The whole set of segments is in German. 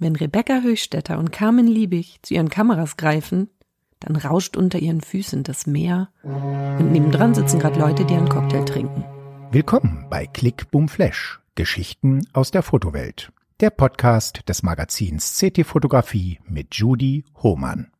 Wenn Rebecca Höchstädter und Carmen Liebig zu ihren Kameras greifen, dann rauscht unter ihren Füßen das Meer und nebendran sitzen gerade Leute, die einen Cocktail trinken. Willkommen bei Click Boom Flash, Geschichten aus der Fotowelt. Der Podcast des Magazins CT Fotografie mit Judy Hohmann.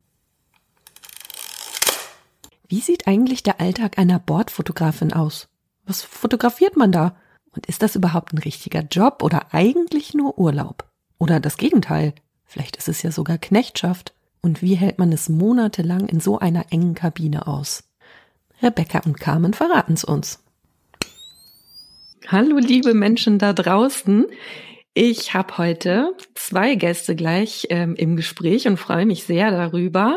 Wie sieht eigentlich der Alltag einer Bordfotografin aus? Was fotografiert man da? Und ist das überhaupt ein richtiger Job oder eigentlich nur Urlaub? Oder das Gegenteil? Vielleicht ist es ja sogar Knechtschaft. Und wie hält man es monatelang in so einer engen Kabine aus? Rebecca und Carmen verraten es uns. Hallo liebe Menschen da draußen. Ich habe heute zwei Gäste gleich ähm, im Gespräch und freue mich sehr darüber.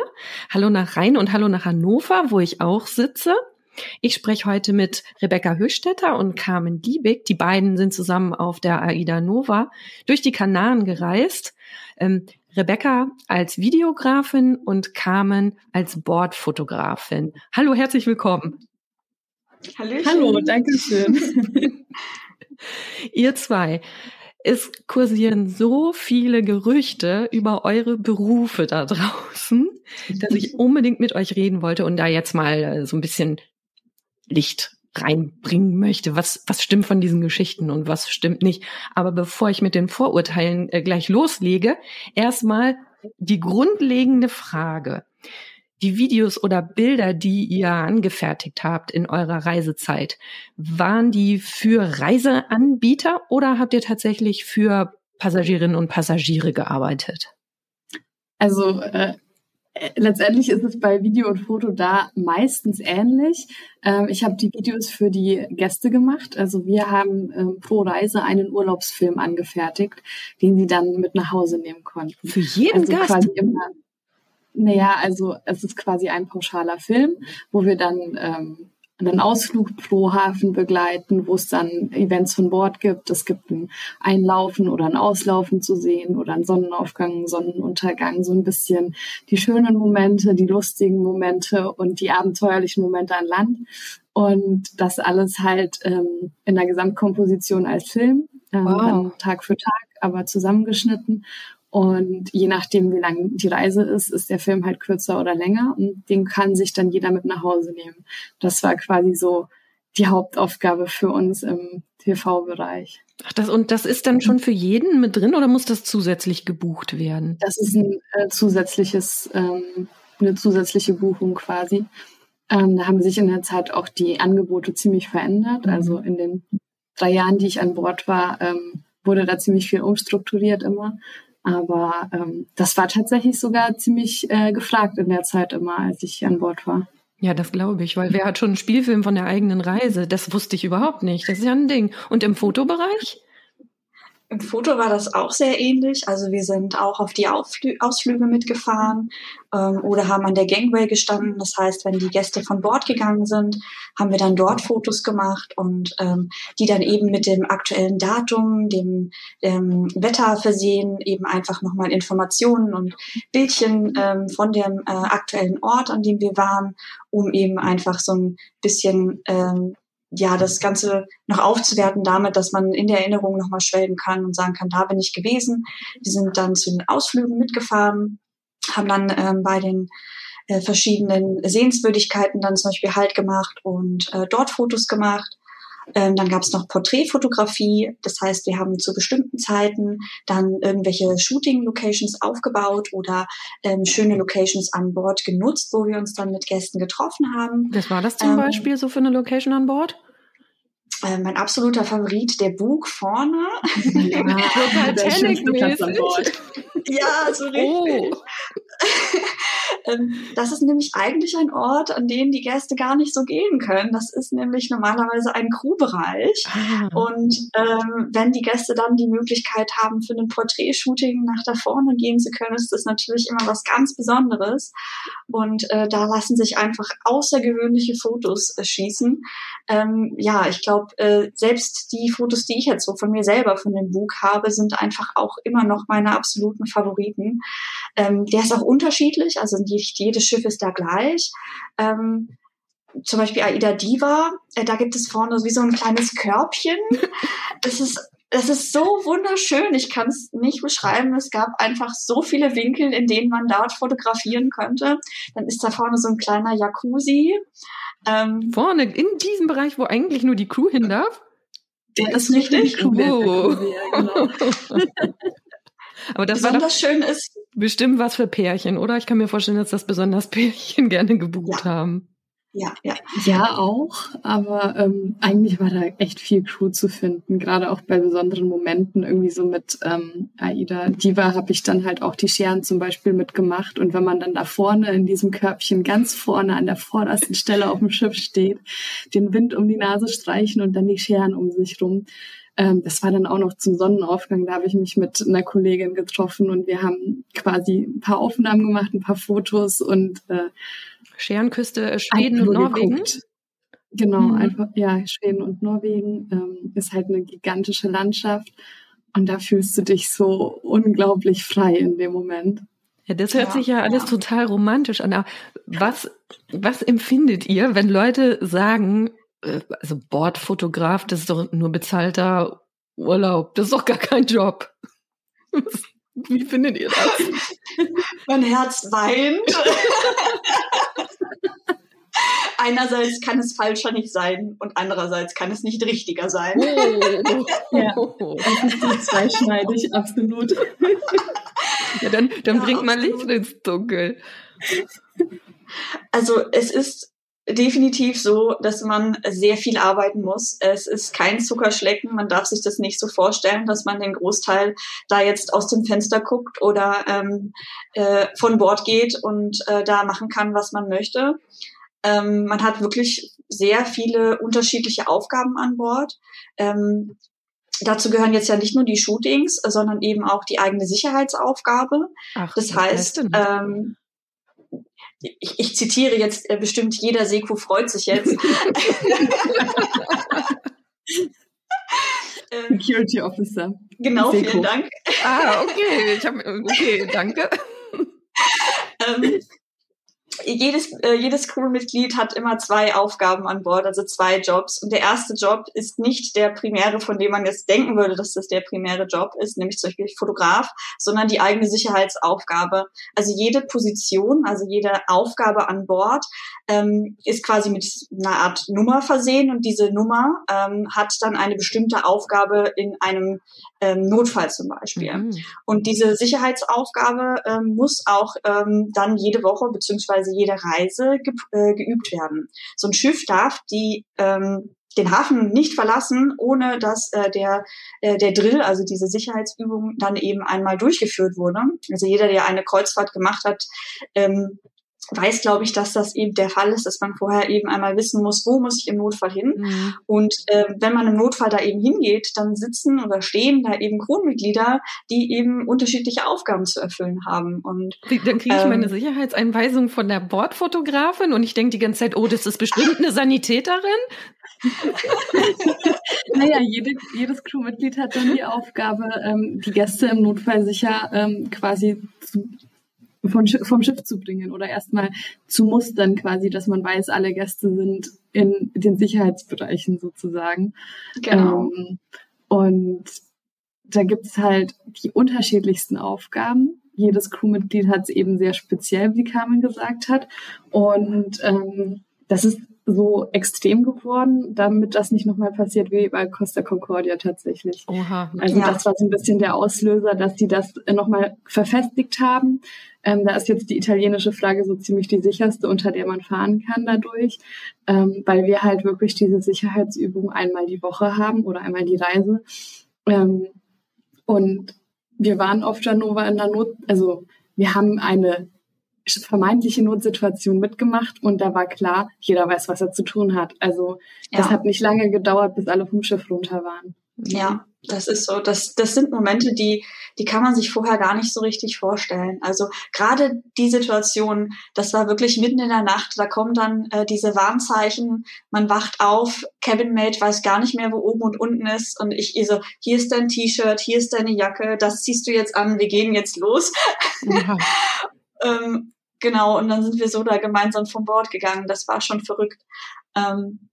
Hallo nach Rhein und hallo nach Hannover, wo ich auch sitze. Ich spreche heute mit Rebecca Höchstetter und Carmen Diebig. Die beiden sind zusammen auf der AIDA Nova durch die Kanaren gereist. Ähm, Rebecca als Videografin und Carmen als Bordfotografin. Hallo, herzlich willkommen. Hallöchen. Hallo, danke schön. Ihr zwei, es kursieren so viele Gerüchte über eure Berufe da draußen, dass ich unbedingt mit euch reden wollte und da jetzt mal äh, so ein bisschen Licht reinbringen möchte. Was, was stimmt von diesen Geschichten und was stimmt nicht? Aber bevor ich mit den Vorurteilen äh, gleich loslege, erstmal die grundlegende Frage die Videos oder Bilder, die ihr angefertigt habt in eurer Reisezeit, waren die für Reiseanbieter oder habt ihr tatsächlich für Passagierinnen und Passagiere gearbeitet? Also äh, letztendlich ist es bei Video und Foto da meistens ähnlich. Ähm, ich habe die Videos für die Gäste gemacht. Also wir haben ähm, pro Reise einen Urlaubsfilm angefertigt, den sie dann mit nach Hause nehmen konnten. Für jeden also Gast? Immer, naja, also es ist quasi ein pauschaler Film, wo wir dann ähm, einen Ausflug pro Hafen begleiten, wo es dann Events von Bord gibt. Es gibt ein Einlaufen oder ein Auslaufen zu sehen oder einen Sonnenaufgang, Sonnenuntergang, so ein bisschen die schönen Momente, die lustigen Momente und die abenteuerlichen Momente an Land. Und das alles halt ähm, in der Gesamtkomposition als Film, ähm, wow. Tag für Tag, aber zusammengeschnitten. Und je nachdem, wie lang die Reise ist, ist der Film halt kürzer oder länger und den kann sich dann jeder mit nach Hause nehmen. Das war quasi so die Hauptaufgabe für uns im TV-Bereich. Ach, das, und das ist dann schon für jeden mit drin oder muss das zusätzlich gebucht werden? Das ist ein äh, zusätzliches, ähm, eine zusätzliche Buchung quasi. Ähm, da haben sich in der Zeit auch die Angebote ziemlich verändert. Mhm. Also in den drei Jahren, die ich an Bord war, ähm, wurde da ziemlich viel umstrukturiert immer. Aber ähm, das war tatsächlich sogar ziemlich äh, gefragt in der Zeit immer, als ich an Bord war. Ja, das glaube ich, weil wer hat schon einen Spielfilm von der eigenen Reise? Das wusste ich überhaupt nicht. Das ist ja ein Ding. Und im Fotobereich? Im Foto war das auch sehr ähnlich. Also wir sind auch auf die Ausflü Ausflüge mitgefahren ähm, oder haben an der Gangway gestanden. Das heißt, wenn die Gäste von Bord gegangen sind, haben wir dann dort Fotos gemacht und ähm, die dann eben mit dem aktuellen Datum, dem ähm, Wetter versehen, eben einfach nochmal Informationen und Bildchen ähm, von dem äh, aktuellen Ort, an dem wir waren, um eben einfach so ein bisschen ähm, ja, das Ganze noch aufzuwerten damit, dass man in der Erinnerung nochmal schwelgen kann und sagen kann, da bin ich gewesen. Wir sind dann zu den Ausflügen mitgefahren, haben dann ähm, bei den äh, verschiedenen Sehenswürdigkeiten dann zum Beispiel Halt gemacht und äh, dort Fotos gemacht. Ähm, dann gab es noch Porträtfotografie, das heißt, wir haben zu bestimmten Zeiten dann irgendwelche Shooting-Locations aufgebaut oder ähm, schöne Locations an Bord genutzt, wo wir uns dann mit Gästen getroffen haben. Was war das zum ähm, Beispiel so für eine Location an Bord? Äh, mein absoluter Favorit, der Bug vorne. Ja, so Titanic-mäßig. Ja, so richtig. Oh. Ähm, das ist nämlich eigentlich ein Ort, an den die Gäste gar nicht so gehen können. Das ist nämlich normalerweise ein Crewbereich. Ah. Und ähm, wenn die Gäste dann die Möglichkeit haben, für ein Porträtshooting nach da vorne gehen zu können, ist das natürlich immer was ganz Besonderes. Und äh, da lassen sich einfach außergewöhnliche Fotos äh, schießen. Ähm, ja, ich glaube, äh, selbst die Fotos, die ich jetzt so von mir selber von dem Bug habe, sind einfach auch immer noch meine absoluten Favoriten. Ähm, der ist auch unterschiedlich, also nicht jedes Schiff ist da gleich. Ähm, zum Beispiel Aida Diva, äh, da gibt es vorne wie so ein kleines Körbchen. Das ist das ist so wunderschön. Ich kann es nicht beschreiben. Es gab einfach so viele Winkel, in denen man dort fotografieren könnte. Dann ist da vorne so ein kleiner Jacuzzi. Ähm, vorne in diesem Bereich, wo eigentlich nur die Crew hin darf? Der ist richtig. Crew. Jacuzzi, ja, genau. Aber das besonders war schön ist bestimmt was für Pärchen, oder? Ich kann mir vorstellen, dass das besonders Pärchen gerne gebucht ja. haben. Ja, ja. Ja, auch. Aber ähm, eigentlich war da echt viel Crew zu finden, gerade auch bei besonderen Momenten. Irgendwie so mit ähm, Aida Diva habe ich dann halt auch die Scheren zum Beispiel mitgemacht. Und wenn man dann da vorne in diesem Körbchen ganz vorne an der vordersten Stelle auf dem Schiff steht, den Wind um die Nase streichen und dann die Scheren um sich rum. Ähm, das war dann auch noch zum Sonnenaufgang. Da habe ich mich mit einer Kollegin getroffen und wir haben quasi ein paar Aufnahmen gemacht, ein paar Fotos und äh, Scherenküste, äh, Schweden und Norwegen. Geguckt. Genau, mhm. einfach, ja, Schweden und Norwegen ähm, ist halt eine gigantische Landschaft und da fühlst du dich so unglaublich frei in dem Moment. Ja, das hört ja, sich ja alles ja. total romantisch an. Aber was, was empfindet ihr, wenn Leute sagen, also Bordfotograf, das ist doch nur bezahlter Urlaub, das ist doch gar kein Job. Wie findet ihr das? mein Herz weint. Einerseits kann es falscher nicht sein und andererseits kann es nicht richtiger sein. Oh, ja, das ist so zweischneidig, absolut. Ja, dann, dann ja, bringt man Licht ins Dunkel. Also es ist definitiv so, dass man sehr viel arbeiten muss. Es ist kein Zuckerschlecken. Man darf sich das nicht so vorstellen, dass man den Großteil da jetzt aus dem Fenster guckt oder ähm, äh, von Bord geht und äh, da machen kann, was man möchte. Ähm, man hat wirklich sehr viele unterschiedliche Aufgaben an Bord. Ähm, Dazu gehören jetzt ja nicht nur die Shootings, sondern eben auch die eigene Sicherheitsaufgabe. Ach, das heißt, ähm, ich, ich zitiere jetzt äh, bestimmt, jeder Seko freut sich jetzt. Ähm, Security Officer. Genau, Seko. vielen Dank. Ah, okay, ich hab, okay, danke. ähm, jedes, äh, jedes Crewmitglied hat immer zwei Aufgaben an Bord, also zwei Jobs. Und der erste Job ist nicht der primäre, von dem man jetzt denken würde, dass das der primäre Job ist, nämlich zum Beispiel Fotograf, sondern die eigene Sicherheitsaufgabe. Also jede Position, also jede Aufgabe an Bord ähm, ist quasi mit einer Art Nummer versehen und diese Nummer ähm, hat dann eine bestimmte Aufgabe in einem ähm, Notfall zum Beispiel. Mhm. Und diese Sicherheitsaufgabe ähm, muss auch ähm, dann jede Woche beziehungsweise jede Reise ge äh, geübt werden. So ein Schiff darf die ähm, den Hafen nicht verlassen, ohne dass äh, der, äh, der Drill, also diese Sicherheitsübung, dann eben einmal durchgeführt wurde. Also jeder, der eine Kreuzfahrt gemacht hat, ähm, weiß, glaube ich, dass das eben der Fall ist, dass man vorher eben einmal wissen muss, wo muss ich im Notfall hin. Mhm. Und äh, wenn man im Notfall da eben hingeht, dann sitzen oder stehen da eben Crewmitglieder, die eben unterschiedliche Aufgaben zu erfüllen haben. Und dann kriege ich ähm, meine Sicherheitseinweisung von der Bordfotografin und ich denke die ganze Zeit, oh, das ist bestimmt eine Sanitäterin. naja, jede, jedes Crewmitglied hat dann die Aufgabe, ähm, die Gäste im Notfall sicher ähm, quasi zu von, vom Schiff zu bringen oder erstmal zu mustern quasi, dass man weiß, alle Gäste sind in den Sicherheitsbereichen sozusagen. Genau. Ähm, und da gibt es halt die unterschiedlichsten Aufgaben. Jedes Crewmitglied hat es eben sehr speziell, wie Carmen gesagt hat. Und ähm, das ist so extrem geworden, damit das nicht nochmal passiert wie bei Costa Concordia tatsächlich. Oha. Also ja. das war so ein bisschen der Auslöser, dass sie das nochmal verfestigt haben. Ähm, da ist jetzt die italienische Flagge so ziemlich die sicherste, unter der man fahren kann dadurch, ähm, weil wir halt wirklich diese Sicherheitsübung einmal die Woche haben oder einmal die Reise. Ähm, und wir waren auf Janova in der Not, also wir haben eine vermeintliche Notsituation mitgemacht und da war klar, jeder weiß, was er zu tun hat. Also das ja. hat nicht lange gedauert, bis alle vom Schiff runter waren. Ja, das ist so. Das, das sind Momente, die, die kann man sich vorher gar nicht so richtig vorstellen. Also gerade die Situation, das war wirklich mitten in der Nacht. Da kommen dann äh, diese Warnzeichen. Man wacht auf, Cabin Mate weiß gar nicht mehr, wo oben und unten ist. Und ich so, hier ist dein T-Shirt, hier ist deine Jacke, das ziehst du jetzt an, wir gehen jetzt los. Ja. ähm, genau. Und dann sind wir so da gemeinsam vom Bord gegangen. Das war schon verrückt. Ähm,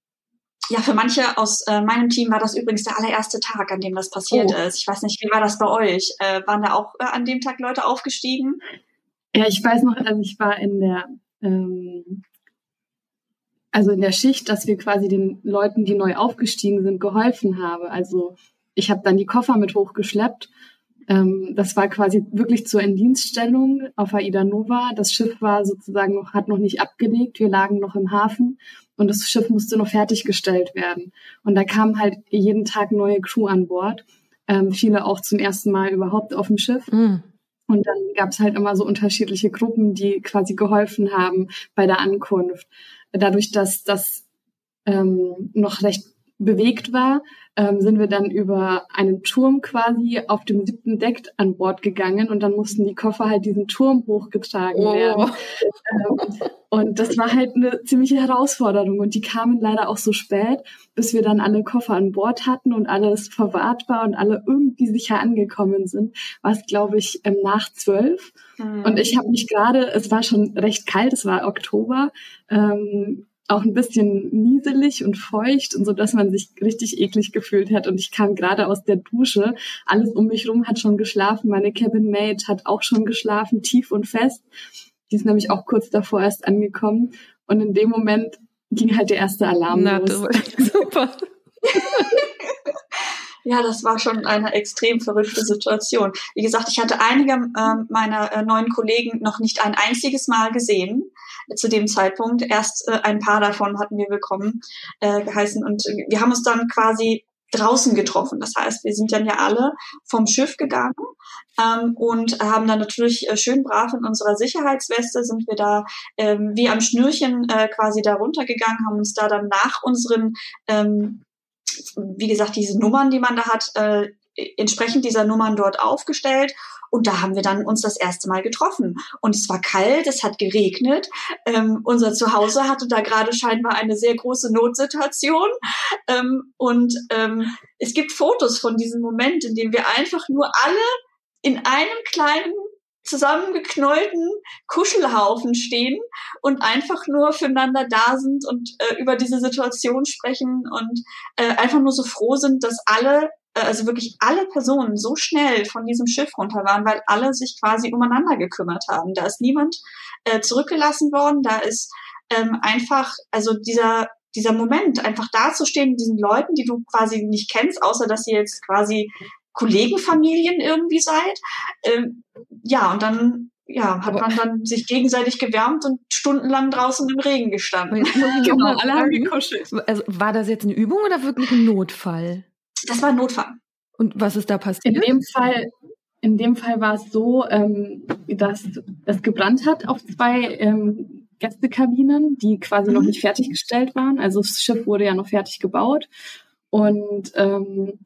Ja, für manche aus äh, meinem Team war das übrigens der allererste Tag, an dem das passiert oh. ist. Ich weiß nicht, wie war das bei euch? Äh, waren da auch äh, an dem Tag Leute aufgestiegen? Ja, ich weiß noch, also ich war in der ähm, also in der Schicht, dass wir quasi den Leuten, die neu aufgestiegen sind, geholfen habe. Also ich habe dann die Koffer mit hochgeschleppt. Ähm, das war quasi wirklich zur Indienststellung auf Aida Nova. Das Schiff war sozusagen noch, hat noch nicht abgelegt. Wir lagen noch im Hafen und das Schiff musste noch fertiggestellt werden. Und da kam halt jeden Tag neue Crew an Bord. Ähm, viele auch zum ersten Mal überhaupt auf dem Schiff. Mhm. Und dann gab es halt immer so unterschiedliche Gruppen, die quasi geholfen haben bei der Ankunft dadurch, dass das ähm, noch recht bewegt war, ähm, sind wir dann über einen Turm quasi auf dem siebten Deck an Bord gegangen und dann mussten die Koffer halt diesen Turm hochgetragen oh. werden. Ähm, und das war halt eine ziemliche Herausforderung und die kamen leider auch so spät, bis wir dann alle Koffer an Bord hatten und alles verwahrt war und alle irgendwie sicher angekommen sind, war es glaube ich ähm, nach zwölf. Mhm. Und ich habe mich gerade, es war schon recht kalt, es war Oktober, ähm, auch ein bisschen nieselig und feucht und so, dass man sich richtig eklig gefühlt hat. Und ich kam gerade aus der Dusche. Alles um mich rum hat schon geschlafen. Meine Cabin Mate hat auch schon geschlafen, tief und fest. Die ist nämlich auch kurz davor erst angekommen. Und in dem Moment ging halt der erste Alarm Na, los. Super. Ja, das war schon eine extrem verrückte Situation. Wie gesagt, ich hatte einige äh, meiner äh, neuen Kollegen noch nicht ein einziges Mal gesehen zu dem Zeitpunkt. Erst äh, ein paar davon hatten wir willkommen äh, geheißen und wir haben uns dann quasi draußen getroffen. Das heißt, wir sind dann ja alle vom Schiff gegangen ähm, und haben dann natürlich äh, schön brav in unserer Sicherheitsweste sind wir da ähm, wie am Schnürchen äh, quasi da runtergegangen, haben uns da dann nach unseren ähm, wie gesagt, diese Nummern, die man da hat, äh, entsprechend dieser Nummern dort aufgestellt. Und da haben wir dann uns das erste Mal getroffen. Und es war kalt, es hat geregnet. Ähm, unser Zuhause hatte da gerade scheinbar eine sehr große Notsituation. Ähm, und ähm, es gibt Fotos von diesem Moment, in dem wir einfach nur alle in einem kleinen zusammengeknollten Kuschelhaufen stehen und einfach nur füreinander da sind und äh, über diese Situation sprechen und äh, einfach nur so froh sind, dass alle, also wirklich alle Personen so schnell von diesem Schiff runter waren, weil alle sich quasi umeinander gekümmert haben. Da ist niemand äh, zurückgelassen worden, da ist ähm, einfach, also dieser dieser Moment, einfach dazustehen, diesen Leuten, die du quasi nicht kennst, außer dass sie jetzt quasi Kollegenfamilien irgendwie seid. Ähm, ja, und dann ja, hat man dann sich gegenseitig gewärmt und stundenlang draußen im Regen gestanden. genau, alle haben gekuschelt. Also war das jetzt eine Übung oder wirklich ein Notfall? Das war ein Notfall. Und was ist da passiert? In dem Fall, in dem Fall war es so, ähm, dass es gebrannt hat auf zwei ähm, Gästekabinen, die quasi mhm. noch nicht fertiggestellt waren. Also das Schiff wurde ja noch fertig gebaut. Und ähm,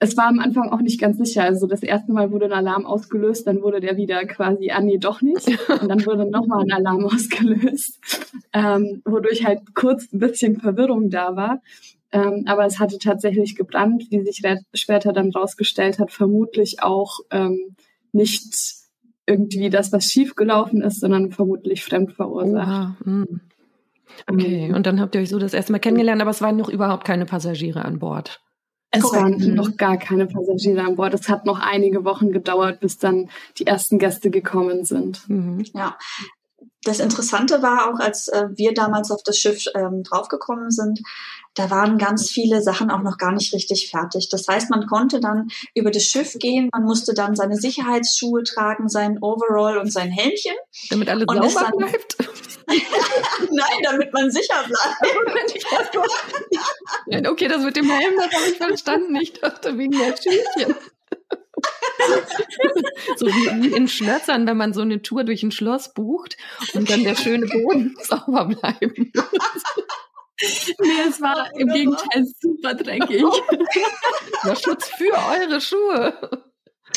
es war am Anfang auch nicht ganz sicher. Also das erste Mal wurde ein Alarm ausgelöst, dann wurde der wieder quasi, ah nee, doch nicht. Und dann wurde nochmal ein Alarm ausgelöst, ähm, wodurch halt kurz ein bisschen Verwirrung da war. Ähm, aber es hatte tatsächlich gebrannt, wie sich später dann rausgestellt hat, vermutlich auch ähm, nicht irgendwie das, was schiefgelaufen ist, sondern vermutlich fremd verursacht. Hm. Okay, und dann habt ihr euch so das erste Mal kennengelernt, aber es waren noch überhaupt keine Passagiere an Bord. Es Korrekt. waren noch gar keine Passagiere an Bord. Es hat noch einige Wochen gedauert, bis dann die ersten Gäste gekommen sind. Mhm. Ja. Das Interessante war auch, als äh, wir damals auf das Schiff ähm, draufgekommen sind, da waren ganz viele Sachen auch noch gar nicht richtig fertig. Das heißt, man konnte dann über das Schiff gehen, man musste dann seine Sicherheitsschuhe tragen, sein Overall und sein Helmchen. Damit alles und sauber dann, bleibt? Nein, damit man sicher bleibt. okay, das mit dem Helm, das habe ich verstanden. Ich dachte wegen der Schüchchen. So wie in Schlössern, wenn man so eine Tour durch ein Schloss bucht und dann der schöne Boden sauber bleiben muss. Nee, es war im Gegenteil super dreckig. Ja, Schutz für eure Schuhe.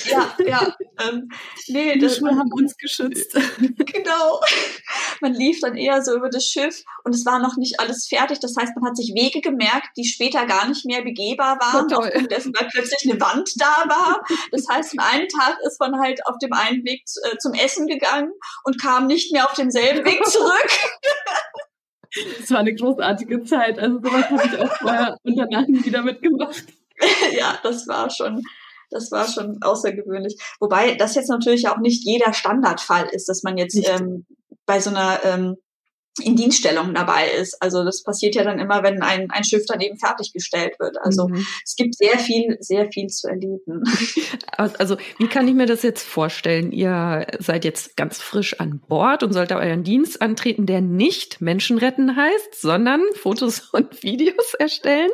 Ja, ja. Ähm, nee, die Schuhe haben uns geschützt. Genau. Man lief dann eher so über das Schiff und es war noch nicht alles fertig. Das heißt, man hat sich Wege gemerkt, die später gar nicht mehr begehbar waren, aufgrund dessen, weil plötzlich eine Wand da war. Das heißt, an einem Tag ist man halt auf dem einen Weg äh, zum Essen gegangen und kam nicht mehr auf denselben Weg zurück. Das war eine großartige Zeit. Also sowas habe ich auch vorher und danach nie wieder mitgemacht. ja, das war schon, das war schon außergewöhnlich. Wobei das jetzt natürlich auch nicht jeder Standardfall ist, dass man jetzt ähm, bei so einer ähm, in Dienststellung dabei ist. Also das passiert ja dann immer, wenn ein, ein Schiff dann eben fertiggestellt wird. Also mhm. es gibt sehr viel, sehr viel zu erleben. Also wie kann ich mir das jetzt vorstellen? Ihr seid jetzt ganz frisch an Bord und sollt euren Dienst antreten, der nicht Menschen retten heißt, sondern Fotos und Videos erstellen.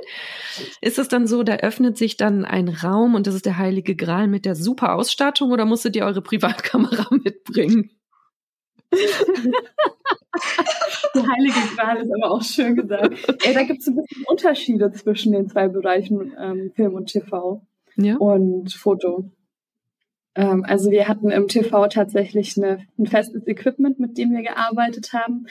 Ist es dann so, da öffnet sich dann ein Raum und das ist der heilige Gral mit der super Ausstattung oder musstet ihr eure Privatkamera mitbringen? Die heilige Gral ist aber auch schön gesagt. Ey, da gibt es ein bisschen Unterschiede zwischen den zwei Bereichen ähm, Film und TV ja. und Foto. Ähm, also wir hatten im TV tatsächlich eine, ein festes Equipment, mit dem wir gearbeitet haben.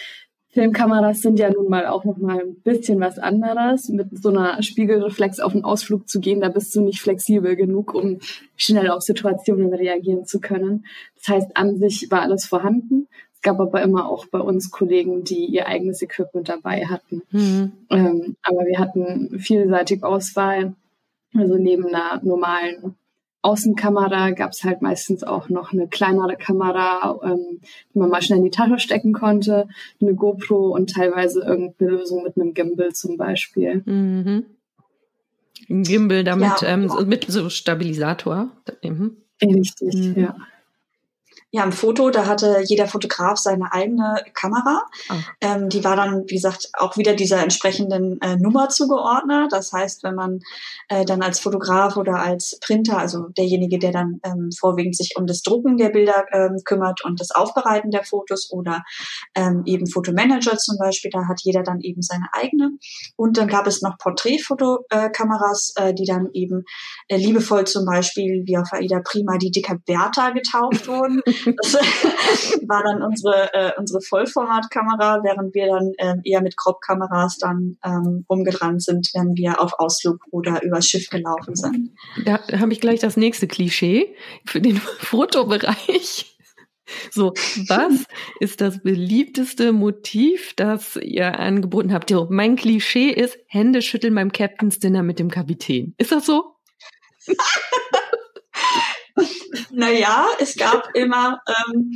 Filmkameras sind ja nun mal auch noch mal ein bisschen was anderes. Mit so einer Spiegelreflex auf einen Ausflug zu gehen, da bist du nicht flexibel genug, um schnell auf Situationen reagieren zu können. Das heißt, an sich war alles vorhanden. Es gab aber immer auch bei uns Kollegen, die ihr eigenes Equipment dabei hatten. Mhm. Ähm, aber wir hatten vielseitig Auswahl. Also neben einer normalen Außenkamera gab es halt meistens auch noch eine kleinere Kamera, ähm, die man mal schnell in die Tasche stecken konnte, eine GoPro und teilweise irgendeine Lösung mit einem Gimbal zum Beispiel. Mhm. Ein Gimbal damit ja. ähm, mit so Stabilisator. Mhm. Richtig, mhm. ja. Ja, im Foto, da hatte jeder Fotograf seine eigene Kamera. Oh. Ähm, die war dann, wie gesagt, auch wieder dieser entsprechenden äh, Nummer zugeordnet. Das heißt, wenn man äh, dann als Fotograf oder als Printer, also derjenige, der dann ähm, vorwiegend sich um das Drucken der Bilder ähm, kümmert und das Aufbereiten der Fotos oder ähm, eben Fotomanager zum Beispiel, da hat jeder dann eben seine eigene. Und dann gab es noch Porträtfotokameras, äh, die dann eben äh, liebevoll zum Beispiel wie auf Aida Prima die Dicker Bertha getauft wurden. Das war dann unsere, äh, unsere Vollformatkamera, während wir dann ähm, eher mit Crop-Kameras dann ähm, rumgerannt sind, wenn wir auf Ausflug oder übers Schiff gelaufen sind. Da habe ich gleich das nächste Klischee für den Fotobereich. So, was ist das beliebteste Motiv, das ihr angeboten habt? Mein Klischee ist Hände schütteln beim Captain's Dinner mit dem Kapitän. Ist das so? Naja, es gab immer ähm,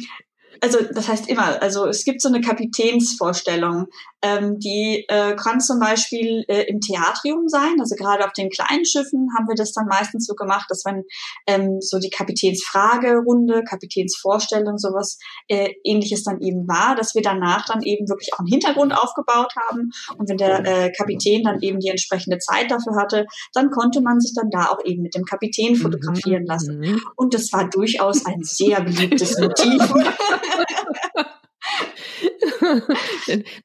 also das heißt immer, also es gibt so eine Kapitänsvorstellung, ähm, die äh, kann zum Beispiel äh, im Theatrium sein. Also gerade auf den kleinen Schiffen haben wir das dann meistens so gemacht, dass wenn ähm, so die Kapitänsfragerunde, Kapitänsvorstellung, sowas äh, ähnliches dann eben war, dass wir danach dann eben wirklich auch einen Hintergrund aufgebaut haben. Und wenn der äh, Kapitän dann eben die entsprechende Zeit dafür hatte, dann konnte man sich dann da auch eben mit dem Kapitän fotografieren lassen. Mhm. Und das war durchaus ein sehr beliebtes Motiv.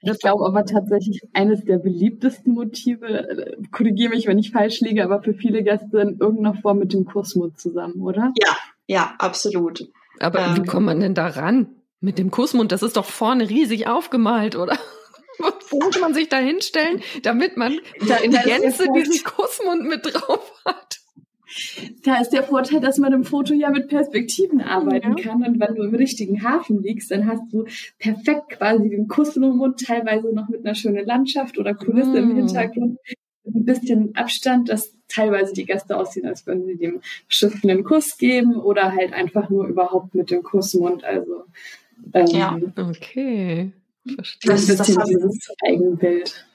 ich glaube aber tatsächlich eines der beliebtesten Motive, äh, korrigiere mich, wenn ich falsch liege, aber für viele Gäste in irgendeiner Form mit dem Kussmund zusammen, oder? Ja, ja, absolut. Aber ähm, wie kommt man denn da ran? Mit dem Kussmund, das ist doch vorne riesig aufgemalt, oder? Wo muss man sich da hinstellen, damit man da in Gänze diesen Kussmund mit drauf hat? Da ist der Vorteil, dass man im Foto ja mit Perspektiven arbeiten ja. kann. Und wenn du im richtigen Hafen liegst, dann hast du perfekt quasi den Kuss im Mund, teilweise noch mit einer schönen Landschaft oder Kulisse mm. im Hintergrund. Ein bisschen Abstand, dass teilweise die Gäste aussehen, als würden sie dem Schiff einen Kuss geben oder halt einfach nur überhaupt mit dem Kussmund. Also ähm, ja, okay. Verstehe. Das, ist ein bisschen das dieses Eigenbild.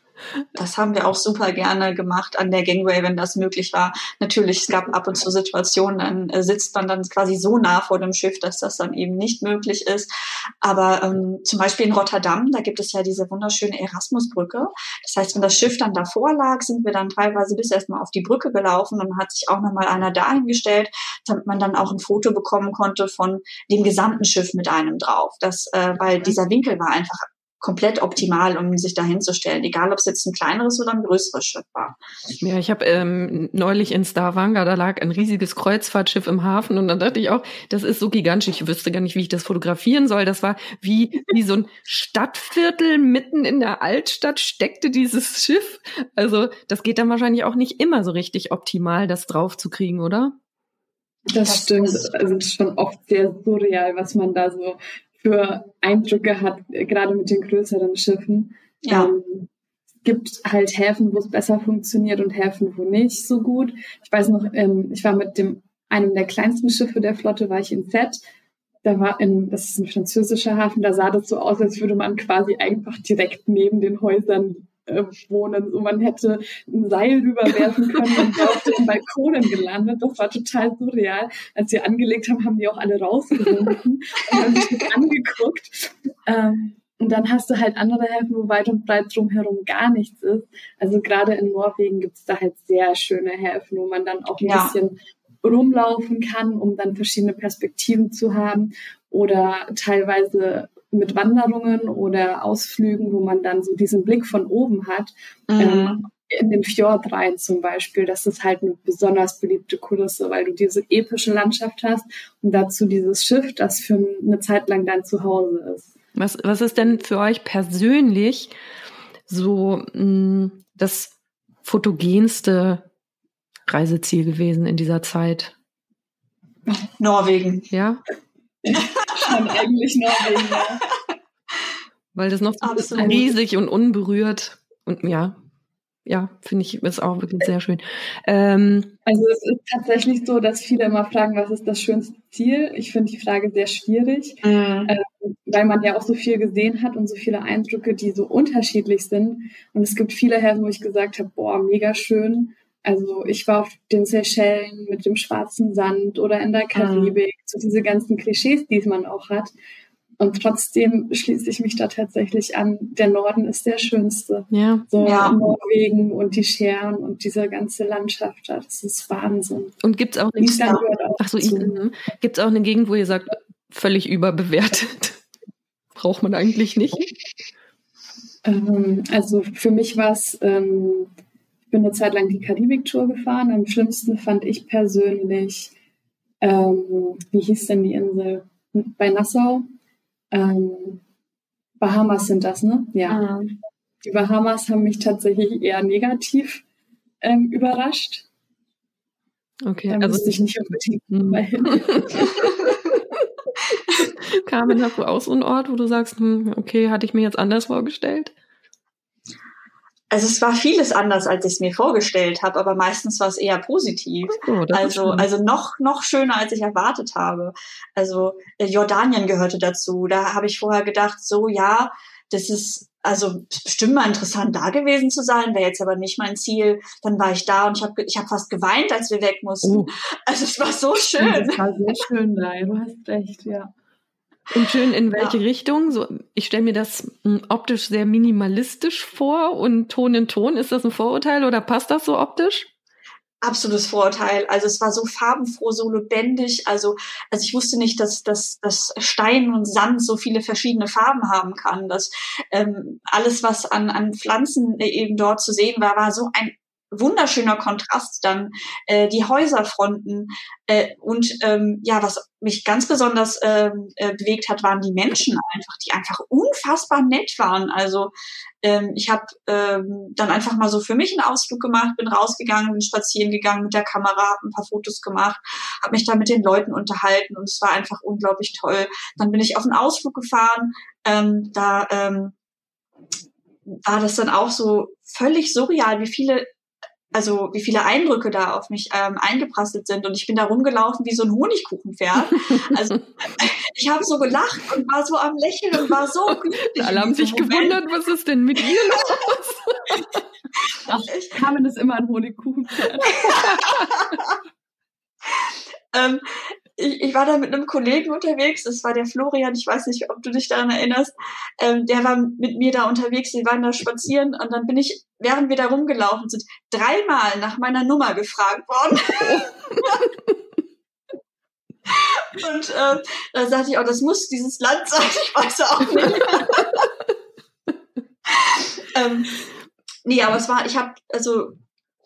Das haben wir auch super gerne gemacht an der Gangway, wenn das möglich war. Natürlich, es gab ab und zu Situationen, dann äh, sitzt man dann quasi so nah vor dem Schiff, dass das dann eben nicht möglich ist. Aber ähm, zum Beispiel in Rotterdam, da gibt es ja diese wunderschöne Erasmusbrücke. Das heißt, wenn das Schiff dann davor lag, sind wir dann teilweise bis erstmal auf die Brücke gelaufen und hat sich auch nochmal einer dahingestellt, damit man dann auch ein Foto bekommen konnte von dem gesamten Schiff mit einem drauf. Das, äh, weil dieser Winkel war einfach komplett optimal, um sich da hinzustellen, egal ob es jetzt ein kleineres oder ein größeres Schiff war. Ja, ich habe ähm, neulich in Stavanger, da lag ein riesiges Kreuzfahrtschiff im Hafen und dann dachte ich auch, das ist so gigantisch, ich wüsste gar nicht, wie ich das fotografieren soll. Das war wie, wie so ein Stadtviertel mitten in der Altstadt steckte dieses Schiff. Also das geht dann wahrscheinlich auch nicht immer so richtig optimal, das drauf zu kriegen, oder? Das, das stimmt. Also das ist schon oft sehr surreal, was man da so für Eindrücke hat, gerade mit den größeren Schiffen. Ja. Ähm, es gibt halt Häfen, wo es besser funktioniert und Häfen, wo nicht so gut. Ich weiß noch, ähm, ich war mit dem einem der kleinsten Schiffe der Flotte, war ich in Fett. Da war in, das ist ein französischer Hafen, da sah das so aus, als würde man quasi einfach direkt neben den Häusern äh, wohnen. So, man hätte ein Seil rüberwerfen können und wäre auf den Balkonen gelandet. Das war total surreal. Als wir angelegt haben, haben die auch alle rausgewunken und haben sich das angeguckt. Ähm, und dann hast du halt andere Häfen, wo weit und breit drumherum gar nichts ist. Also gerade in Norwegen gibt es da halt sehr schöne Häfen, wo man dann auch ein ja. bisschen rumlaufen kann, um dann verschiedene Perspektiven zu haben oder teilweise mit Wanderungen oder Ausflügen, wo man dann so diesen Blick von oben hat. Mhm. Ähm, in den Fjord rein zum Beispiel. Das ist halt eine besonders beliebte Kulisse, weil du diese epische Landschaft hast und dazu dieses Schiff, das für eine Zeit lang dein Zuhause ist. Was, was ist denn für euch persönlich so mh, mm, das fotogenste Reiseziel gewesen in dieser Zeit? Norwegen. Ja? Schon eigentlich Norwegen, ja. Weil das noch so riesig und unberührt und ja, ja, finde ich, ist auch wirklich sehr schön. Ähm, also es ist tatsächlich so, dass viele immer fragen, was ist das schönste Ziel? Ich finde die Frage sehr schwierig, mhm. äh, weil man ja auch so viel gesehen hat und so viele Eindrücke, die so unterschiedlich sind. Und es gibt viele Häfen, wo ich gesagt habe, boah, mega schön. Also ich war auf den Seychellen mit dem schwarzen Sand oder in der Karibik, mhm. so diese ganzen Klischees, die man auch hat. Und trotzdem schließe ich mich da tatsächlich an. Der Norden ist der schönste. Ja. So ja. Norwegen und die Scheren und diese ganze Landschaft da. Das ist Wahnsinn. Und gibt's auch, Island auch ach so, gibt's auch eine Gegend, wo ihr sagt, völlig überbewertet? Braucht man eigentlich nicht? Ähm, also für mich war es ähm, bin eine Zeit lang die Karibik-Tour gefahren. Am schlimmsten fand ich persönlich, ähm, wie hieß denn die Insel? Bei Nassau. Ähm, Bahamas sind das, ne? Ja. Mhm. Die Bahamas haben mich tatsächlich eher negativ ähm, überrascht. Okay, da also musste ich nicht unbedingt hm. mal hin. Carmen, hast du auch so einen Ort, wo du sagst, hm, okay, hatte ich mir jetzt anders vorgestellt? Also es war vieles anders, als ich es mir vorgestellt habe, aber meistens war es eher positiv. Oh, also, also noch, noch schöner, als ich erwartet habe. Also äh, Jordanien gehörte dazu. Da habe ich vorher gedacht, so ja, das ist also bestimmt mal interessant, da gewesen zu sein, wäre jetzt aber nicht mein Ziel. Dann war ich da und ich habe ich hab fast geweint, als wir weg mussten. Oh. Also es war so schön. Es war sehr schön da, du hast recht, ja. Und schön in welche ja. Richtung? So, ich stelle mir das hm, optisch sehr minimalistisch vor und Ton in Ton. Ist das ein Vorurteil oder passt das so optisch? Absolutes Vorurteil. Also es war so farbenfroh, so lebendig. Also, also ich wusste nicht, dass, dass, dass Stein und Sand so viele verschiedene Farben haben kann. Dass ähm, alles, was an, an Pflanzen eben dort zu sehen war, war so ein wunderschöner Kontrast dann äh, die Häuserfronten äh, und ähm, ja was mich ganz besonders ähm, äh, bewegt hat waren die Menschen einfach die einfach unfassbar nett waren. Also ähm, ich habe ähm, dann einfach mal so für mich einen Ausflug gemacht bin rausgegangen bin spazieren gegangen mit der Kamera habe ein paar Fotos gemacht habe mich da mit den Leuten unterhalten und es war einfach unglaublich toll. Dann bin ich auf einen Ausflug gefahren ähm, da ähm, war das dann auch so völlig surreal, wie viele also wie viele Eindrücke da auf mich ähm, eingeprasselt sind und ich bin da rumgelaufen wie so ein Honigkuchenpferd. Also ich habe so gelacht und war so am Lächeln und war so glücklich. Alle haben sich Moment. gewundert, was ist denn mit ihr los? Ach, ich kann ist immer ein Honigkuchenpferd. ähm, ich, ich war da mit einem Kollegen unterwegs, das war der Florian, ich weiß nicht, ob du dich daran erinnerst, ähm, der war mit mir da unterwegs, wir waren da spazieren und dann bin ich, während wir da rumgelaufen sind, dreimal nach meiner Nummer gefragt worden. und äh, da sagte ich auch, das muss dieses Land sein, ich weiß auch nicht. ähm, nee, aber es war, ich habe, also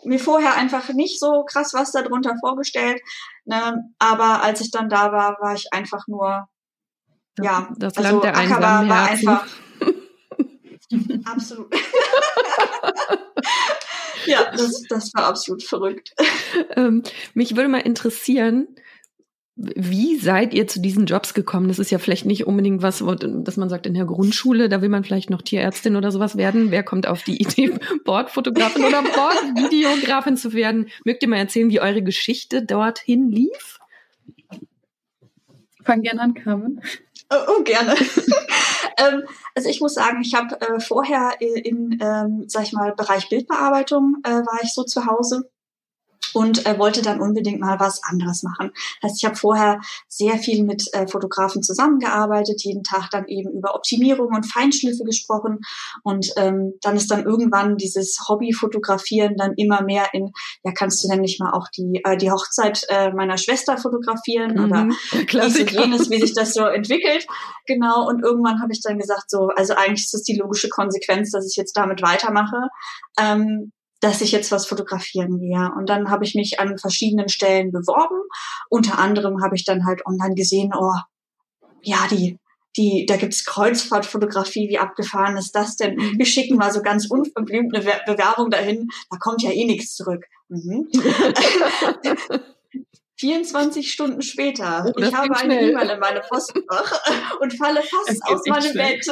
mir vorher einfach nicht so krass was darunter vorgestellt. Ne? Aber als ich dann da war, war ich einfach nur, ja, das also Land der Akaba war einfach absolut. ja, das, das war absolut verrückt. Ähm, mich würde mal interessieren, wie seid ihr zu diesen Jobs gekommen? Das ist ja vielleicht nicht unbedingt was, dass man sagt, in der Grundschule, da will man vielleicht noch Tierärztin oder sowas werden. Wer kommt auf die Idee, Bordfotografin oder Bordvideografin zu werden? Mögt ihr mal erzählen, wie eure Geschichte dorthin lief? Fang gerne an, Carmen. Oh, oh gerne. ähm, also ich muss sagen, ich habe äh, vorher in, ähm, sag ich mal, Bereich Bildbearbeitung äh, war ich so zu Hause und äh, wollte dann unbedingt mal was anderes machen. Das heißt, ich habe vorher sehr viel mit äh, Fotografen zusammengearbeitet, jeden Tag dann eben über Optimierung und Feinschliffe gesprochen und ähm, dann ist dann irgendwann dieses Hobby-Fotografieren dann immer mehr in, ja, kannst du nicht mal auch die, äh, die Hochzeit äh, meiner Schwester fotografieren mhm, oder dies und jenes, wie sich das so entwickelt. Genau, und irgendwann habe ich dann gesagt, so, also eigentlich ist das die logische Konsequenz, dass ich jetzt damit weitermache. Ähm, dass ich jetzt was fotografieren gehe. Und dann habe ich mich an verschiedenen Stellen beworben. Unter anderem habe ich dann halt online gesehen, oh, ja, die, die, da gibt's Kreuzfahrtfotografie, wie abgefahren ist das denn? Mhm. Wir schicken mal so ganz unverblümt eine Bewerbung dahin, da kommt ja eh nichts zurück. Mhm. 24 Stunden später, oh, ich habe eine E-Mail in meine Postfach und falle fast aus meinem Bett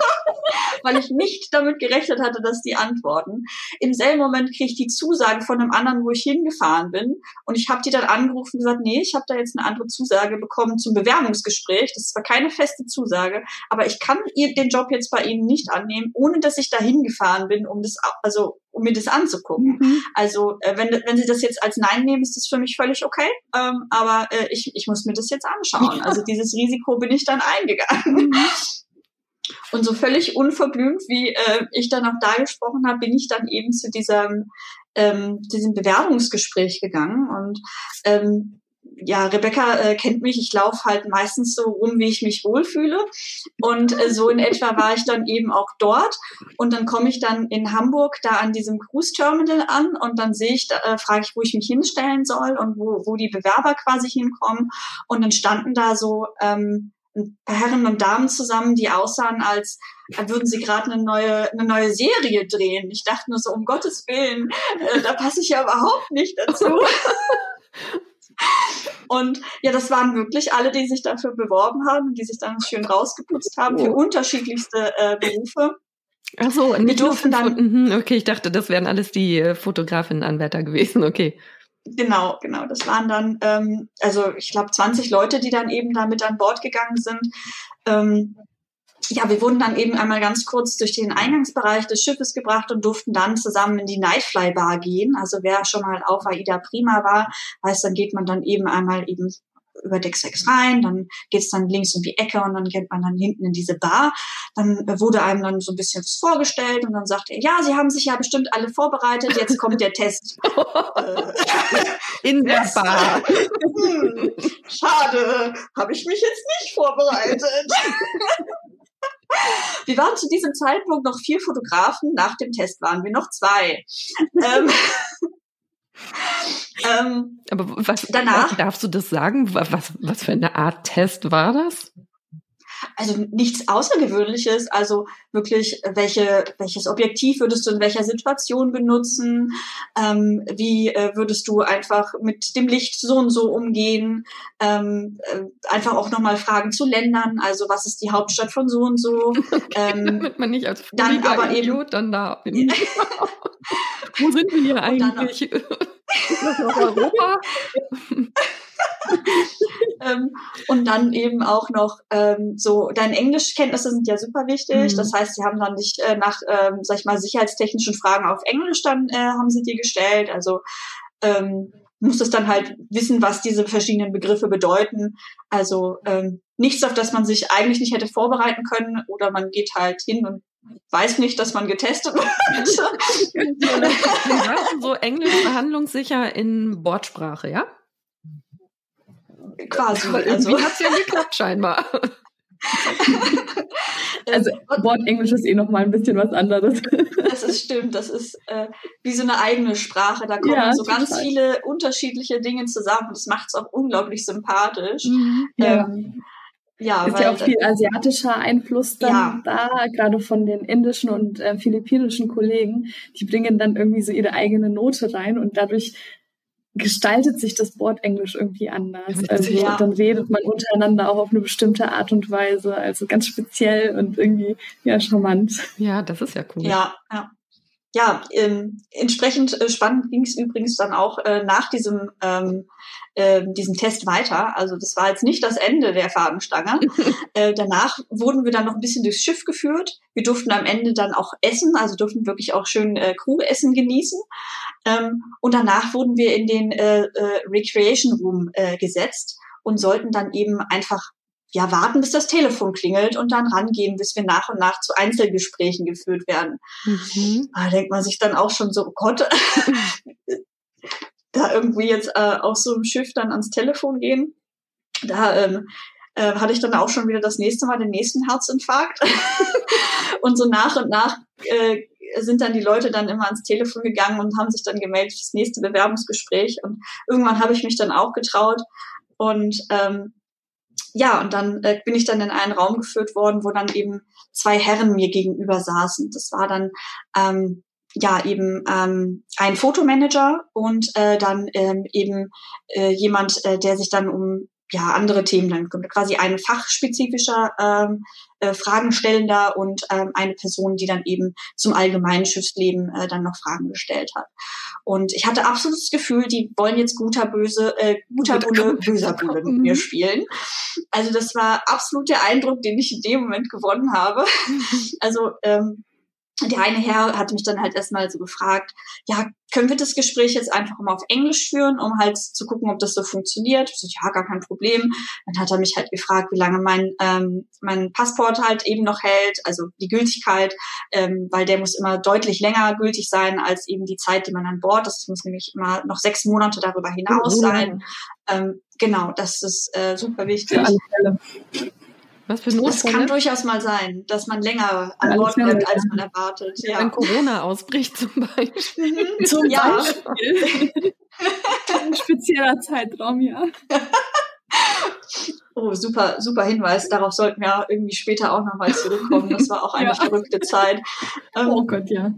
weil ich nicht damit gerechnet hatte, dass die antworten. Im selben Moment kriege ich die Zusage von einem anderen, wo ich hingefahren bin. Und ich habe die dann angerufen und gesagt, nee, ich habe da jetzt eine andere Zusage bekommen zum Bewerbungsgespräch. Das zwar keine feste Zusage, aber ich kann den Job jetzt bei Ihnen nicht annehmen, ohne dass ich da hingefahren bin, um das, also um mir das anzugucken. Mhm. Also äh, wenn, wenn Sie das jetzt als Nein nehmen, ist das für mich völlig okay. Ähm, aber äh, ich, ich muss mir das jetzt anschauen. Ja. Also dieses Risiko bin ich dann eingegangen. Mhm. Und so völlig unverblümt, wie äh, ich dann auch da gesprochen habe, bin ich dann eben zu diesem, ähm, diesem Bewerbungsgespräch gegangen. Und ähm, ja, Rebecca äh, kennt mich, ich laufe halt meistens so rum, wie ich mich wohlfühle. Und äh, so in etwa war ich dann eben auch dort. Und dann komme ich dann in Hamburg da an diesem Cruise Terminal an und dann sehe ich, äh, frage ich, wo ich mich hinstellen soll und wo, wo die Bewerber quasi hinkommen. Und dann standen da so ähm, Herren und Damen zusammen, die aussahen, als würden sie gerade eine neue, eine neue Serie drehen. Ich dachte nur so, um Gottes Willen, äh, da passe ich ja überhaupt nicht dazu. Und ja, das waren wirklich alle, die sich dafür beworben haben, die sich dann schön rausgeputzt haben für oh. unterschiedlichste äh, Berufe. Ach so, nicht wir durften dann. Mhm, okay, ich dachte, das wären alles die äh, Fotografinnen-Anwärter gewesen. Okay. Genau, genau. Das waren dann, ähm, also ich glaube, 20 Leute, die dann eben da mit an Bord gegangen sind. Ähm, ja, wir wurden dann eben einmal ganz kurz durch den Eingangsbereich des Schiffes gebracht und durften dann zusammen in die Nightfly Bar gehen. Also wer schon mal auf Aida Prima war, weiß, dann geht man dann eben einmal eben über Deck 6 rein, dann geht's dann links um die Ecke und dann geht man dann hinten in diese Bar. Dann wurde einem dann so ein bisschen was vorgestellt und dann sagte er, ja, Sie haben sich ja bestimmt alle vorbereitet, jetzt kommt der Test. in der Bar. Hm, schade, habe ich mich jetzt nicht vorbereitet. Wir waren zu diesem Zeitpunkt noch vier Fotografen. Nach dem Test waren wir noch zwei. ähm, ähm, Aber was danach darfst du das sagen? Was, was für eine Art Test war das? Also nichts Außergewöhnliches, also wirklich, welche, welches Objektiv würdest du in welcher Situation benutzen? Ähm, wie äh, würdest du einfach mit dem Licht so und so umgehen? Ähm, äh, einfach auch nochmal Fragen zu Ländern, also was ist die Hauptstadt von so und so? Ähm, Damit man nicht als dann aber eben dann da. Wo sind wir hier eigentlich? nach Europa. ähm, und dann eben auch noch ähm, so, deine Englischkenntnisse sind ja super wichtig. Mhm. Das heißt, sie haben dann dich äh, nach, ähm, sag ich mal, sicherheitstechnischen Fragen auf Englisch dann äh, haben sie dir gestellt. Also ähm, musstest dann halt wissen, was diese verschiedenen Begriffe bedeuten. Also ähm, nichts, auf das man sich eigentlich nicht hätte vorbereiten können, oder man geht halt hin und weiß nicht, dass man getestet wird. so Englisch verhandlungssicher in Wortsprache, ja? Quasi. Also. Wie hat's ja geklappt, scheinbar. also Wortenglisch ist eh noch mal ein bisschen was anderes. Das ist stimmt, das ist äh, wie so eine eigene Sprache. Da kommen ja, so ganz viele unterschiedliche Dinge zusammen. Das macht es auch unglaublich sympathisch. Mhm, ja. Ähm, ja, ist ja auch viel asiatischer Einfluss dann ja. da, gerade von den indischen und äh, philippinischen Kollegen. Die bringen dann irgendwie so ihre eigene Note rein und dadurch gestaltet sich das Wort Englisch irgendwie anders. Also ja. dann redet man untereinander auch auf eine bestimmte Art und Weise, also ganz speziell und irgendwie ja charmant. Ja, das ist ja cool. Ja, ja ja, ähm, entsprechend äh, spannend ging es übrigens dann auch äh, nach diesem, ähm, äh, diesem Test weiter. Also das war jetzt nicht das Ende der Fadenstange. äh, danach wurden wir dann noch ein bisschen durchs Schiff geführt. Wir durften am Ende dann auch essen, also durften wirklich auch schön äh, Crew-Essen genießen. Ähm, und danach wurden wir in den äh, äh, Recreation Room äh, gesetzt und sollten dann eben einfach ja, warten, bis das Telefon klingelt und dann rangehen, bis wir nach und nach zu Einzelgesprächen geführt werden. Mhm. Da denkt man sich dann auch schon so, oh Gott, da irgendwie jetzt äh, auf so einem Schiff dann ans Telefon gehen. Da ähm, äh, hatte ich dann auch schon wieder das nächste Mal den nächsten Herzinfarkt. und so nach und nach äh, sind dann die Leute dann immer ans Telefon gegangen und haben sich dann gemeldet fürs nächste Bewerbungsgespräch. Und irgendwann habe ich mich dann auch getraut. Und ähm, ja, und dann äh, bin ich dann in einen Raum geführt worden, wo dann eben zwei Herren mir gegenüber saßen. Das war dann ähm, ja eben ähm, ein Fotomanager und äh, dann ähm, eben äh, jemand, äh, der sich dann um ja andere Themen dann kümmert. Quasi ein fachspezifischer ähm, äh, Fragenstellender und ähm, eine Person, die dann eben zum allgemeinen Schiffsleben äh, dann noch Fragen gestellt hat. Und ich hatte absolut das Gefühl, die wollen jetzt guter böse, äh, guter Bulle, böser Bulle mit mir spielen. Also das war absolut der Eindruck, den ich in dem Moment gewonnen habe. Also ähm, der eine Herr hatte mich dann halt erstmal so gefragt, ja, können wir das Gespräch jetzt einfach mal auf Englisch führen, um halt zu gucken, ob das so funktioniert? Ich so, ja, gar kein Problem. Dann hat er mich halt gefragt, wie lange mein, ähm, mein Passport halt eben noch hält, also die Gültigkeit, ähm, weil der muss immer deutlich länger gültig sein als eben die Zeit, die man an Bord ist. Das muss nämlich immer noch sechs Monate darüber hinaus sein. Ähm, genau, das ist äh, super wichtig. Für alle Fälle. Was für Notfälle? Das kann durchaus mal sein, dass man länger an Bord bleibt, als man erwartet. Ja. Wenn Corona ausbricht zum Beispiel. Mhm. zum ja. Beispiel. Ein spezieller Zeitraum, ja. Oh, super, super Hinweis. Darauf sollten wir irgendwie später auch nochmal zurückkommen. Das war auch eine ja. verrückte Zeit. Ähm, oh Gott, ja.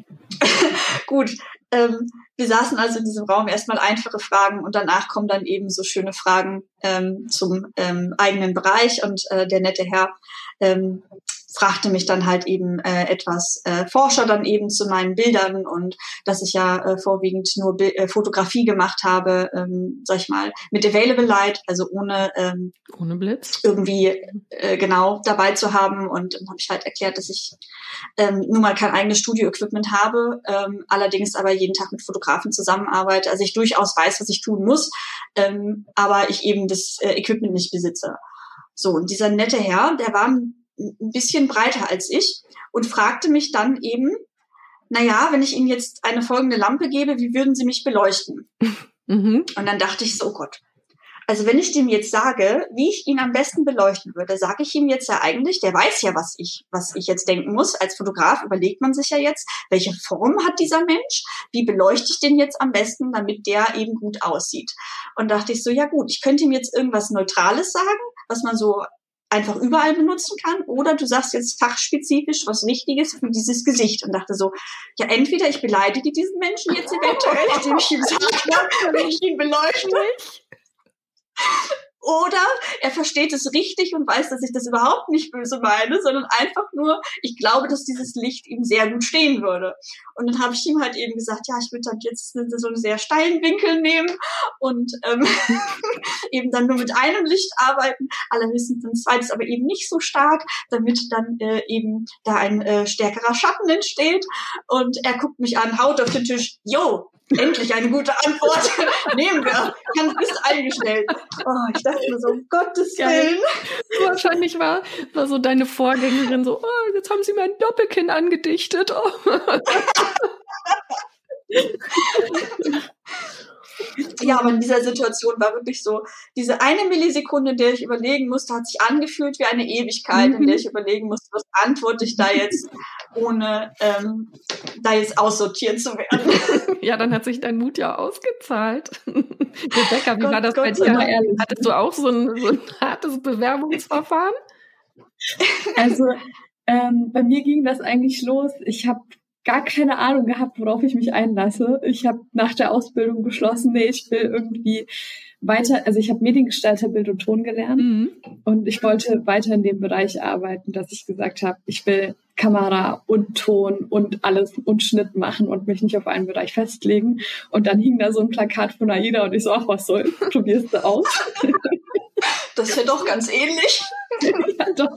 Gut, ähm, wir saßen also in diesem Raum erstmal einfache Fragen und danach kommen dann eben so schöne Fragen ähm, zum ähm, eigenen Bereich und äh, der nette Herr ähm, fragte mich dann halt eben äh, etwas äh, Forscher dann eben zu meinen Bildern und dass ich ja äh, vorwiegend nur Bi äh, Fotografie gemacht habe, ähm, sag ich mal, mit Available Light, also ohne ähm, ohne Blitz? irgendwie äh, genau dabei zu haben. Und dann habe ich halt erklärt, dass ich ähm, nun mal kein eigenes Studio-Equipment habe, ähm, allerdings aber jeden Tag mit Fotografen zusammenarbeite, also ich durchaus weiß, was ich tun muss, ähm, aber ich eben das äh, Equipment nicht besitze. So, und dieser nette Herr, der war ein bisschen breiter als ich und fragte mich dann eben, na ja, wenn ich Ihnen jetzt eine folgende Lampe gebe, wie würden Sie mich beleuchten? Mhm. Und dann dachte ich so, oh Gott. Also wenn ich dem jetzt sage, wie ich ihn am besten beleuchten würde, sage ich ihm jetzt ja eigentlich, der weiß ja, was ich, was ich jetzt denken muss. Als Fotograf überlegt man sich ja jetzt, welche Form hat dieser Mensch? Wie beleuchte ich den jetzt am besten, damit der eben gut aussieht? Und dachte ich so, ja gut, ich könnte ihm jetzt irgendwas Neutrales sagen, was man so einfach überall benutzen kann oder du sagst jetzt fachspezifisch was Wichtiges für dieses Gesicht und dachte so, ja, entweder ich beleidige diesen Menschen jetzt eventuell, indem ich ihm sage, wenn ich ihn beleuchte. Oder er versteht es richtig und weiß, dass ich das überhaupt nicht böse meine, sondern einfach nur, ich glaube, dass dieses Licht ihm sehr gut stehen würde. Und dann habe ich ihm halt eben gesagt, ja, ich würde dann jetzt so einen sehr steilen Winkel nehmen und ähm, eben dann nur mit einem Licht arbeiten, allerhöchstens ein zweites, aber eben nicht so stark, damit dann äh, eben da ein äh, stärkerer Schatten entsteht. Und er guckt mich an, haut auf den Tisch, yo, endlich eine gute Antwort. Nehmen wir. Ganz bist eingestellt. Oh, ich dachte mir so, um Gottes Willen. Wahrscheinlich war, war so deine Vorgängerin so, oh, jetzt haben sie mir ein Doppelkinn angedichtet. Oh. Ja, aber in dieser Situation war wirklich so, diese eine Millisekunde, in der ich überlegen musste, hat sich angefühlt wie eine Ewigkeit, mhm. in der ich überlegen musste, was antworte ich da jetzt, ohne ähm, da jetzt aussortiert zu werden. Ja, dann hat sich dein Mut ja ausgezahlt. Rebecca, wie Gott, war das Gott bei dir? Hattest du auch so ein, so ein hartes Bewerbungsverfahren? Also ähm, bei mir ging das eigentlich los. Ich habe gar keine Ahnung gehabt, worauf ich mich einlasse. Ich habe nach der Ausbildung beschlossen, nee, ich will irgendwie weiter, also ich habe Mediengestalter Bild und Ton gelernt mhm. und ich wollte weiter in dem Bereich arbeiten, dass ich gesagt habe, ich will Kamera und Ton und alles und Schnitt machen und mich nicht auf einen Bereich festlegen. Und dann hing da so ein Plakat von AIDA und ich so, ach was soll, probierst du aus. Das ist ja doch ganz ähnlich. ja, doch.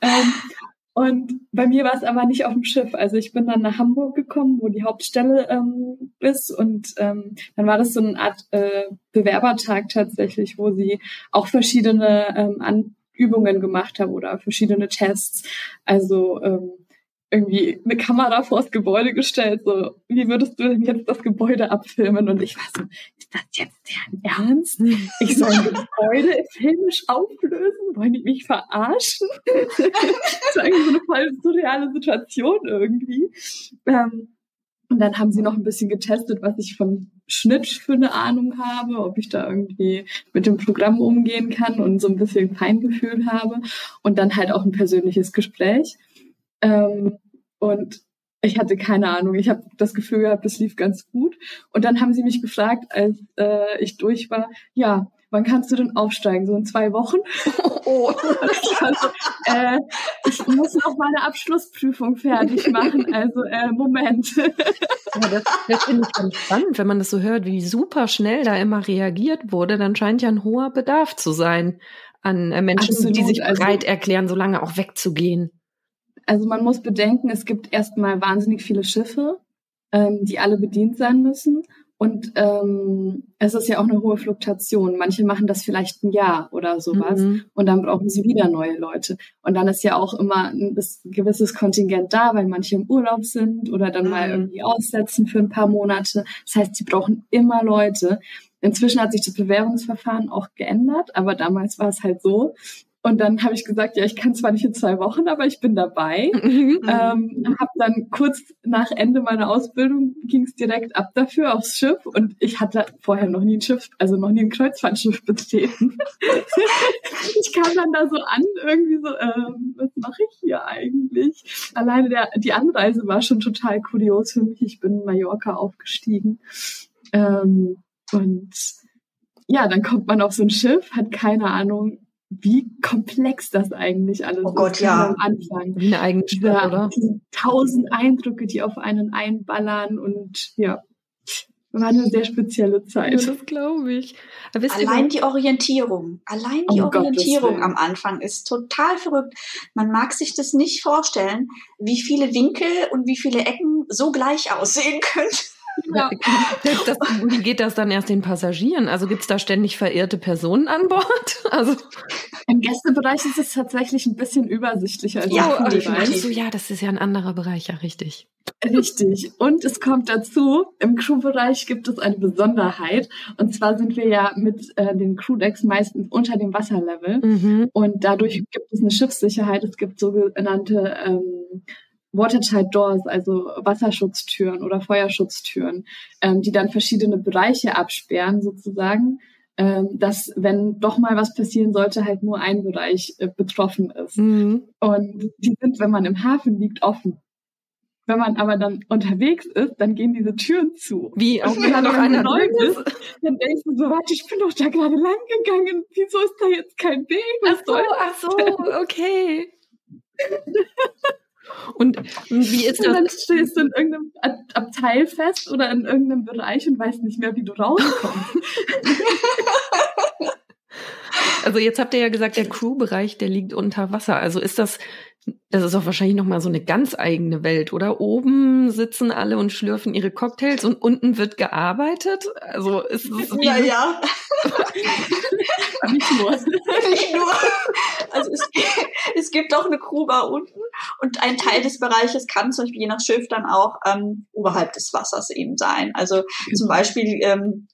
Ähm, und bei mir war es aber nicht auf dem Schiff. Also ich bin dann nach Hamburg gekommen, wo die Hauptstelle ähm, ist. Und ähm, dann war das so eine Art äh, Bewerbertag tatsächlich, wo sie auch verschiedene ähm, An Übungen gemacht haben oder verschiedene Tests. Also ähm, irgendwie eine Kamera vors Gebäude gestellt, so, wie würdest du denn jetzt das Gebäude abfilmen? Und ich war so, ist das jetzt deren Ernst? Ich soll ein Gebäude filmisch auflösen? Wollen die mich verarschen? das war irgendwie so eine voll surreale Situation irgendwie. Ähm, und dann haben sie noch ein bisschen getestet, was ich von Schnitt für eine Ahnung habe, ob ich da irgendwie mit dem Programm umgehen kann und so ein bisschen Feingefühl habe. Und dann halt auch ein persönliches Gespräch. Ähm, und ich hatte keine Ahnung. Ich habe das Gefühl gehabt, es lief ganz gut. Und dann haben sie mich gefragt, als äh, ich durch war, ja, wann kannst du denn aufsteigen? So in zwei Wochen? Oh. also, äh, ich muss noch meine Abschlussprüfung fertig machen. Also äh, Moment. ja, das, das finde ich ganz spannend, wenn man das so hört, wie super schnell da immer reagiert wurde. Dann scheint ja ein hoher Bedarf zu sein an äh, Menschen, Absolut. die sich also bereit erklären, so lange auch wegzugehen. Also man muss bedenken, es gibt erstmal wahnsinnig viele Schiffe, ähm, die alle bedient sein müssen. Und ähm, es ist ja auch eine hohe Fluktuation. Manche machen das vielleicht ein Jahr oder sowas mhm. und dann brauchen sie wieder neue Leute. Und dann ist ja auch immer ein gewisses Kontingent da, weil manche im Urlaub sind oder dann mhm. mal irgendwie aussetzen für ein paar Monate. Das heißt, sie brauchen immer Leute. Inzwischen hat sich das Bewerbungsverfahren auch geändert, aber damals war es halt so, und dann habe ich gesagt, ja, ich kann zwar nicht in zwei Wochen, aber ich bin dabei. Mhm. Ähm, habe dann kurz nach Ende meiner Ausbildung ging es direkt ab dafür aufs Schiff und ich hatte vorher noch nie ein Schiff, also noch nie ein Kreuzfahrtschiff betreten. ich kam dann da so an, irgendwie so, ähm, was mache ich hier eigentlich? Alleine der, die Anreise war schon total kurios für mich. Ich bin in Mallorca aufgestiegen. Ähm, und ja, dann kommt man auf so ein Schiff, hat keine Ahnung, wie komplex das eigentlich alles oh Gott, ist ja. am Anfang. Wie eine eigene Stadt, oder? Diese tausend Eindrücke, die auf einen einballern und ja, war eine sehr spezielle Zeit. Ja, das glaube ich. allein die Orientierung, allein die oh Orientierung Gott, am Anfang ist total verrückt. Man mag sich das nicht vorstellen, wie viele Winkel und wie viele Ecken so gleich aussehen können. Ja. Das, wie geht das dann erst den Passagieren? Also gibt es da ständig verirrte Personen an Bord? Also Im Gästebereich ist es tatsächlich ein bisschen übersichtlicher. Als ja, definitiv. So, ja, das ist ja ein anderer Bereich, ja, richtig. Richtig. Und es kommt dazu, im Crewbereich gibt es eine Besonderheit. Und zwar sind wir ja mit äh, den Crewdecks meistens unter dem Wasserlevel. Mhm. Und dadurch gibt es eine Schiffssicherheit. Es gibt sogenannte ähm, Watertight Doors, also Wasserschutztüren oder Feuerschutztüren, ähm, die dann verschiedene Bereiche absperren sozusagen, ähm, dass wenn doch mal was passieren sollte, halt nur ein Bereich äh, betroffen ist. Mhm. Und die sind, wenn man im Hafen liegt, offen. Wenn man aber dann unterwegs ist, dann gehen diese Türen zu. Wie? Auch wenn da noch einer neu ist, dann denkst du so, warte, ich bin doch da gerade lang gegangen. Wieso ist da jetzt kein Weg? Was ach so, ach so, okay. Und wie ist das? Und dann stehst du in irgendeinem Abteil fest oder in irgendeinem Bereich und weißt nicht mehr, wie du rauskommst. Also jetzt habt ihr ja gesagt, der Crew-Bereich, der liegt unter Wasser. Also ist das, das ist auch wahrscheinlich nochmal so eine ganz eigene Welt, oder? Oben sitzen alle und schlürfen ihre Cocktails und unten wird gearbeitet. Also ist es Ja, ja. Nicht nur. Nicht nur. Also es, es gibt auch eine Crewbar unten und ein Teil des Bereiches kann zum Beispiel je nach Schiff dann auch ähm, oberhalb des Wassers eben sein. Also zum Beispiel ähm,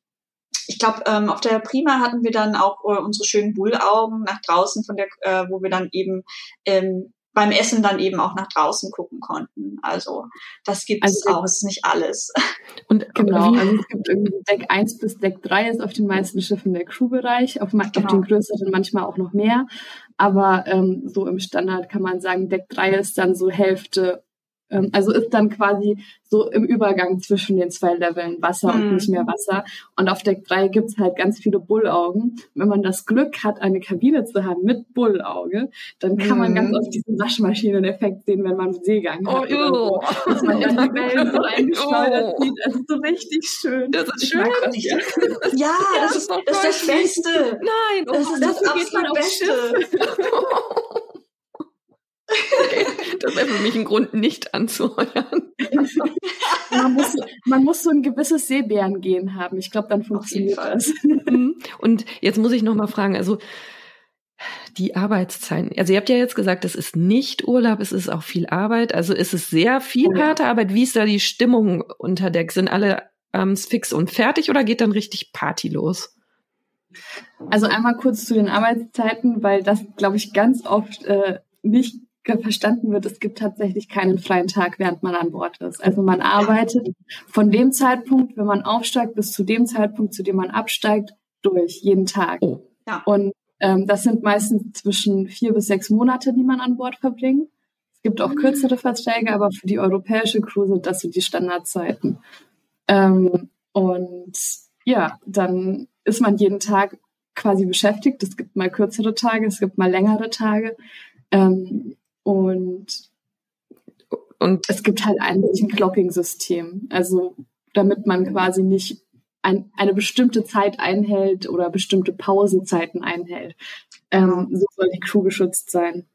ich glaube, ähm, auf der Prima hatten wir dann auch äh, unsere schönen Bullaugen nach draußen von der, äh, wo wir dann eben ähm, beim Essen dann eben auch nach draußen gucken konnten. Also das gibt es also, auch, es ist nicht alles. Und genau, also es gibt irgendwie Deck 1 bis Deck 3 ist auf den meisten Schiffen der Crewbereich, auf, genau. auf den größeren manchmal auch noch mehr. Aber ähm, so im Standard kann man sagen, Deck 3 ist dann so Hälfte also ist dann quasi so im Übergang zwischen den zwei Leveln Wasser mhm. und nicht mehr Wasser. Und auf Deck 3 gibt's halt ganz viele Bullaugen. Wenn man das Glück hat, eine Kabine zu haben mit Bullauge, dann kann mhm. man ganz oft diesen Waschmaschinen-Effekt sehen, wenn man Seegang hat. Oh, so. Dass man dann die Wellen so eingeschleudert oh. sieht. Das ist so richtig schön. Das ist schön. Das ja. ja, das ist, das, ist das Beste. Nein, oh, das ist das, das absolut Beste. Okay, das wäre für mich ein Grund, nicht anzuheuern. man, muss, man muss so ein gewisses Seebärengehen haben. Ich glaube, dann funktioniert das. Mhm. Und jetzt muss ich noch mal fragen, also die Arbeitszeiten. Also ihr habt ja jetzt gesagt, es ist nicht Urlaub, es ist auch viel Arbeit. Also ist es sehr viel oh, harte Arbeit. Wie ist da die Stimmung unter Deck? Sind alle abends fix und fertig oder geht dann richtig Party los? Also einmal kurz zu den Arbeitszeiten, weil das, glaube ich, ganz oft äh, nicht verstanden wird, es gibt tatsächlich keinen freien Tag, während man an Bord ist. Also man arbeitet von dem Zeitpunkt, wenn man aufsteigt, bis zu dem Zeitpunkt, zu dem man absteigt, durch, jeden Tag. Oh. Ja. Und ähm, das sind meistens zwischen vier bis sechs Monate, die man an Bord verbringt. Es gibt auch kürzere Verträge, aber für die europäische Crew sind das so die Standardzeiten. Ähm, und ja, dann ist man jeden Tag quasi beschäftigt. Es gibt mal kürzere Tage, es gibt mal längere Tage. Ähm, und, und es gibt halt eigentlich ein Clocking-System. Also damit man quasi nicht ein, eine bestimmte Zeit einhält oder bestimmte Pausenzeiten einhält. Ähm, so soll die Crew geschützt sein.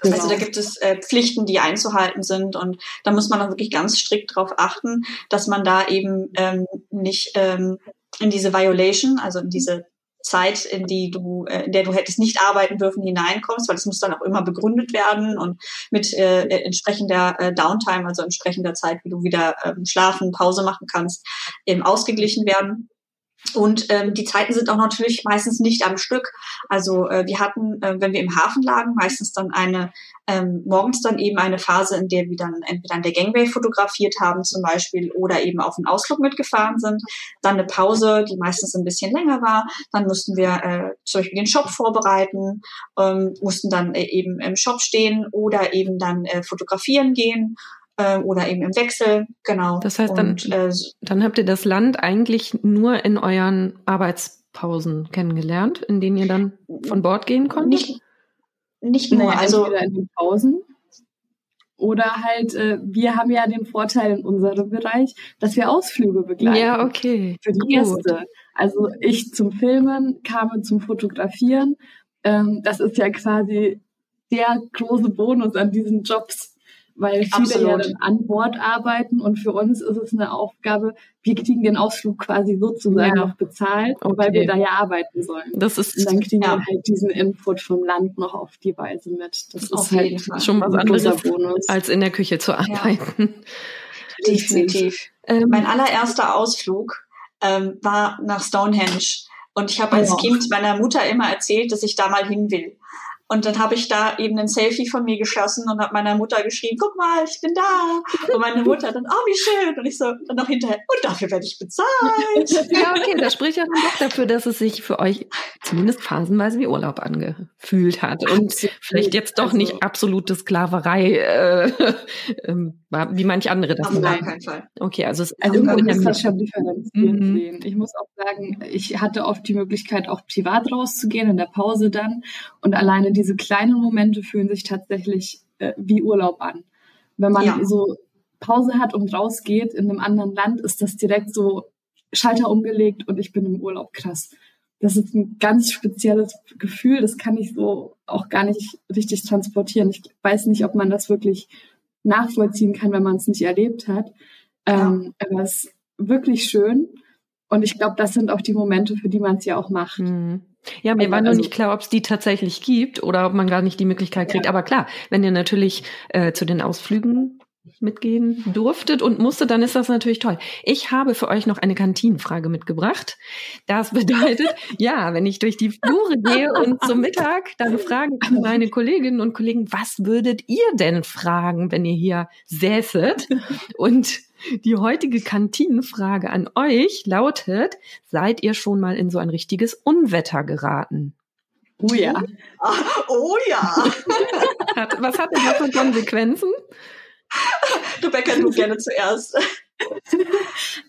Genau. Also da gibt es äh, Pflichten, die einzuhalten sind und da muss man dann wirklich ganz strikt darauf achten, dass man da eben ähm, nicht ähm, in diese Violation, also in diese Zeit, in die du, äh, in der du hättest nicht arbeiten dürfen, hineinkommst, weil es muss dann auch immer begründet werden und mit äh, entsprechender äh, Downtime, also entsprechender Zeit, wie du wieder ähm, schlafen, Pause machen kannst, eben ausgeglichen werden. Und ähm, die Zeiten sind auch natürlich meistens nicht am Stück. Also äh, wir hatten, äh, wenn wir im Hafen lagen, meistens dann eine, ähm, morgens dann eben eine Phase, in der wir dann entweder an der Gangway fotografiert haben zum Beispiel oder eben auf einen Ausflug mitgefahren sind. Dann eine Pause, die meistens ein bisschen länger war. Dann mussten wir äh, zum Beispiel den Shop vorbereiten, ähm, mussten dann äh, eben im Shop stehen oder eben dann äh, fotografieren gehen äh, oder eben im Wechsel, genau. Das heißt, dann, Und, äh, dann habt ihr das Land eigentlich nur in euren Arbeitspausen kennengelernt, in denen ihr dann von Bord gehen konntet? Nicht, nicht nur, naja, also in den Pausen. Oder halt, äh, wir haben ja den Vorteil in unserem Bereich, dass wir Ausflüge begleiten. Ja, okay. Für die Gut. Gäste. Also ich zum Filmen, kam zum Fotografieren. Ähm, das ist ja quasi der große Bonus an diesen Jobs weil viele Absolut. ja dann an Bord arbeiten und für uns ist es eine Aufgabe, wir kriegen den Ausflug quasi sozusagen ja. noch bezahlt, okay. weil wir da ja arbeiten sollen. Das ist, und dann kriegen ja. wir halt diesen Input vom Land noch auf die Weise mit. Das auf ist halt Fall. schon was anderes, Bonus. als in der Küche zu arbeiten. Ja. Definitiv. Ähm, mein allererster Ausflug ähm, war nach Stonehenge. Und ich habe als oh. Kind meiner Mutter immer erzählt, dass ich da mal hin will. Und dann habe ich da eben ein Selfie von mir geschossen und habe meiner Mutter geschrieben, guck mal, ich bin da. Und meine Mutter dann, oh, wie schön. Und ich so, dann noch hinterher, und dafür werde ich bezahlt. ja, okay, das spricht ja dann doch dafür, dass es sich für euch zumindest phasenweise wie Urlaub angefühlt hat. Und vielleicht jetzt doch also, nicht absolute Sklaverei, äh, äh, wie manch andere das Auf gar keinen Fall. Okay, also es also man muss das schon differenzieren mhm. sehen. Ich muss auch sagen, ich hatte oft die Möglichkeit, auch privat rauszugehen, in der Pause dann. Und alleine diese kleinen Momente fühlen sich tatsächlich äh, wie Urlaub an. Wenn man ja. so Pause hat und rausgeht in einem anderen Land, ist das direkt so Schalter umgelegt und ich bin im Urlaub krass. Das ist ein ganz spezielles Gefühl, das kann ich so auch gar nicht richtig transportieren. Ich weiß nicht, ob man das wirklich nachvollziehen kann, wenn man es nicht erlebt hat. Ähm, aber es ist wirklich schön. Und ich glaube, das sind auch die Momente, für die man es ja auch macht. Mhm. Ja, mir also, war nur also, nicht klar, ob es die tatsächlich gibt oder ob man gar nicht die Möglichkeit kriegt. Ja. Aber klar, wenn ihr natürlich äh, zu den Ausflügen mitgehen durftet und musste, dann ist das natürlich toll. Ich habe für euch noch eine Kantinenfrage mitgebracht. Das bedeutet, ja, wenn ich durch die Flure gehe und zum Mittag dann fragen an meine Kolleginnen und Kollegen, was würdet ihr denn fragen, wenn ihr hier säßet? Und die heutige Kantinenfrage an euch lautet, seid ihr schon mal in so ein richtiges Unwetter geraten? Oh ja. Oh ja. was hat denn das für Konsequenzen? Rebecca, du gerne zuerst.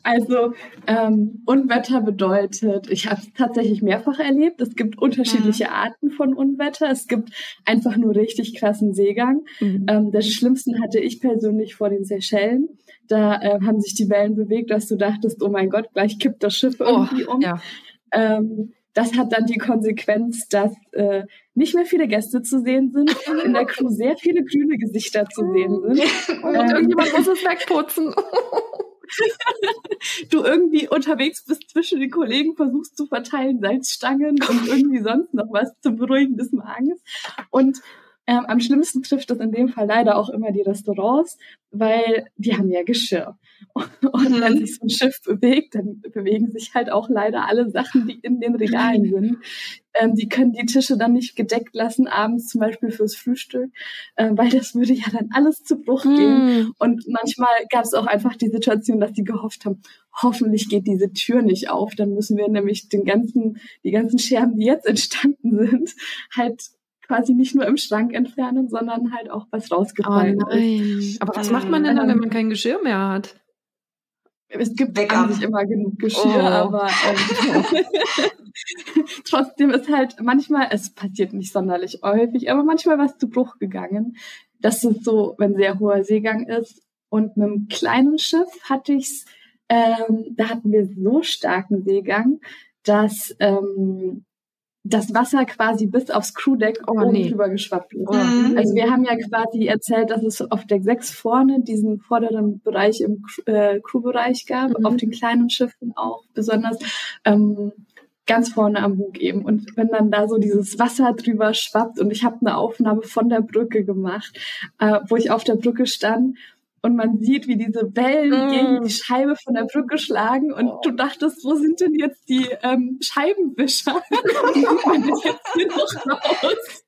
Also ähm, Unwetter bedeutet, ich habe es tatsächlich mehrfach erlebt. Es gibt unterschiedliche mhm. Arten von Unwetter. Es gibt einfach nur richtig krassen Seegang. Mhm. Ähm, der schlimmsten hatte ich persönlich vor den Seychellen. Da äh, haben sich die Wellen bewegt, dass du dachtest, oh mein Gott, gleich kippt das Schiff oh, irgendwie oh, um. Ja. Ähm, das hat dann die Konsequenz, dass äh, nicht mehr viele Gäste zu sehen sind, in der Crew sehr viele grüne Gesichter zu sehen sind. Und ähm, irgendjemand muss es wegputzen. du irgendwie unterwegs bist zwischen den Kollegen, versuchst zu verteilen Salzstangen und irgendwie sonst noch was zum Beruhigen des Magens. Und ähm, am schlimmsten trifft das in dem Fall leider auch immer die Restaurants, weil die haben ja Geschirr. Und, und wenn mhm. sich so ein Schiff bewegt, dann bewegen sich halt auch leider alle Sachen, die in den Regalen sind. Ähm, die können die Tische dann nicht gedeckt lassen, abends zum Beispiel fürs Frühstück, äh, weil das würde ja dann alles zu Bruch gehen. Mm. Und manchmal gab es auch einfach die Situation, dass sie gehofft haben, hoffentlich geht diese Tür nicht auf. Dann müssen wir nämlich den ganzen, die ganzen Scherben, die jetzt entstanden sind, halt quasi nicht nur im Schrank entfernen, sondern halt auch was rausgefallen oh. Ist. Aber was macht man denn dann, wenn man kein Geschirr mehr hat? Es gibt eigentlich immer genug Geschirr, oh. aber ähm, trotzdem ist halt manchmal, es passiert nicht sonderlich häufig, aber manchmal was zu Bruch gegangen. Das ist so, wenn sehr hoher Seegang ist. Und mit einem kleinen Schiff hatte ich's, ähm, da hatten wir so starken Seegang, dass ähm, das Wasser quasi bis aufs Crewdeck oh, oben nee. drüber geschwappt ist. Oh. Also wir haben ja quasi erzählt, dass es auf Deck 6 vorne diesen vorderen Bereich im äh, Crewbereich gab, mhm. auf den kleinen Schiffen auch besonders. Ähm, ganz vorne am Bug eben. Und wenn dann da so dieses Wasser drüber schwappt und ich habe eine Aufnahme von der Brücke gemacht, äh, wo ich auf der Brücke stand und man sieht, wie diese Wellen mm. gegen die Scheibe von der Brücke schlagen und oh. du dachtest, wo sind denn jetzt die ähm, Scheibenwischer? die man jetzt hier noch raus.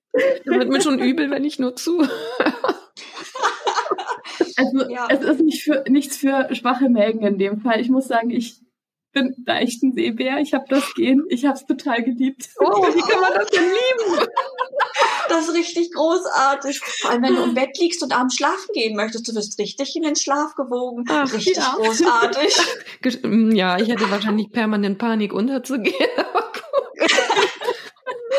Da wird mir schon übel, wenn ich nur zu. also ja. es ist nicht für, nichts für schwache Mägen in dem Fall. Ich muss sagen, ich bin da echt ein Seebär. Ich habe das Gehen. Ich habe es total geliebt. Oh, wie kann man das denn lieben? Das ist richtig großartig. Vor allem, wenn du im Bett liegst und abends schlafen gehen möchtest, du wirst richtig in den Schlaf gewogen. Ach, richtig ja. großartig. Mm, ja, ich hätte wahrscheinlich permanent Panik unterzugehen.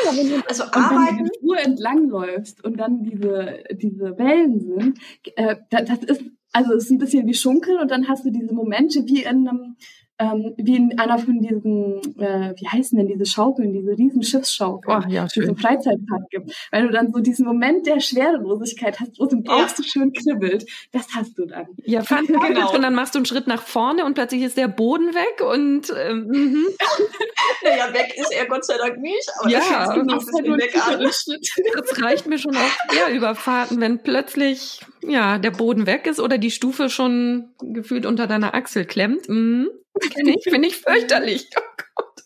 also und arbeiten. Wenn du die entlang läufst und dann diese, diese Wellen sind, äh, das, das ist, also es ist ein bisschen wie Schunkeln und dann hast du diese Momente wie in einem ähm, wie in einer von diesen, äh, wie heißen denn diese Schaukeln, diese riesen Schiffsschaukeln, oh, ja, die es im Freizeitpark gibt. Weil du dann so diesen Moment der Schwerelosigkeit hast, wo es im Bauch ja. so schön kribbelt, das hast du dann. Ja, fand genau. Und dann machst du einen Schritt nach vorne und plötzlich ist der Boden weg und ähm, mhm. naja, weg ist er Gott sei Dank nicht, aber ja, das, das, weg das reicht mir schon auf Überfahrten, wenn plötzlich ja der Boden weg ist oder die Stufe schon gefühlt unter deiner Achsel klemmt. Mhm. Kenne ich, finde ich fürchterlich. Oh Gott.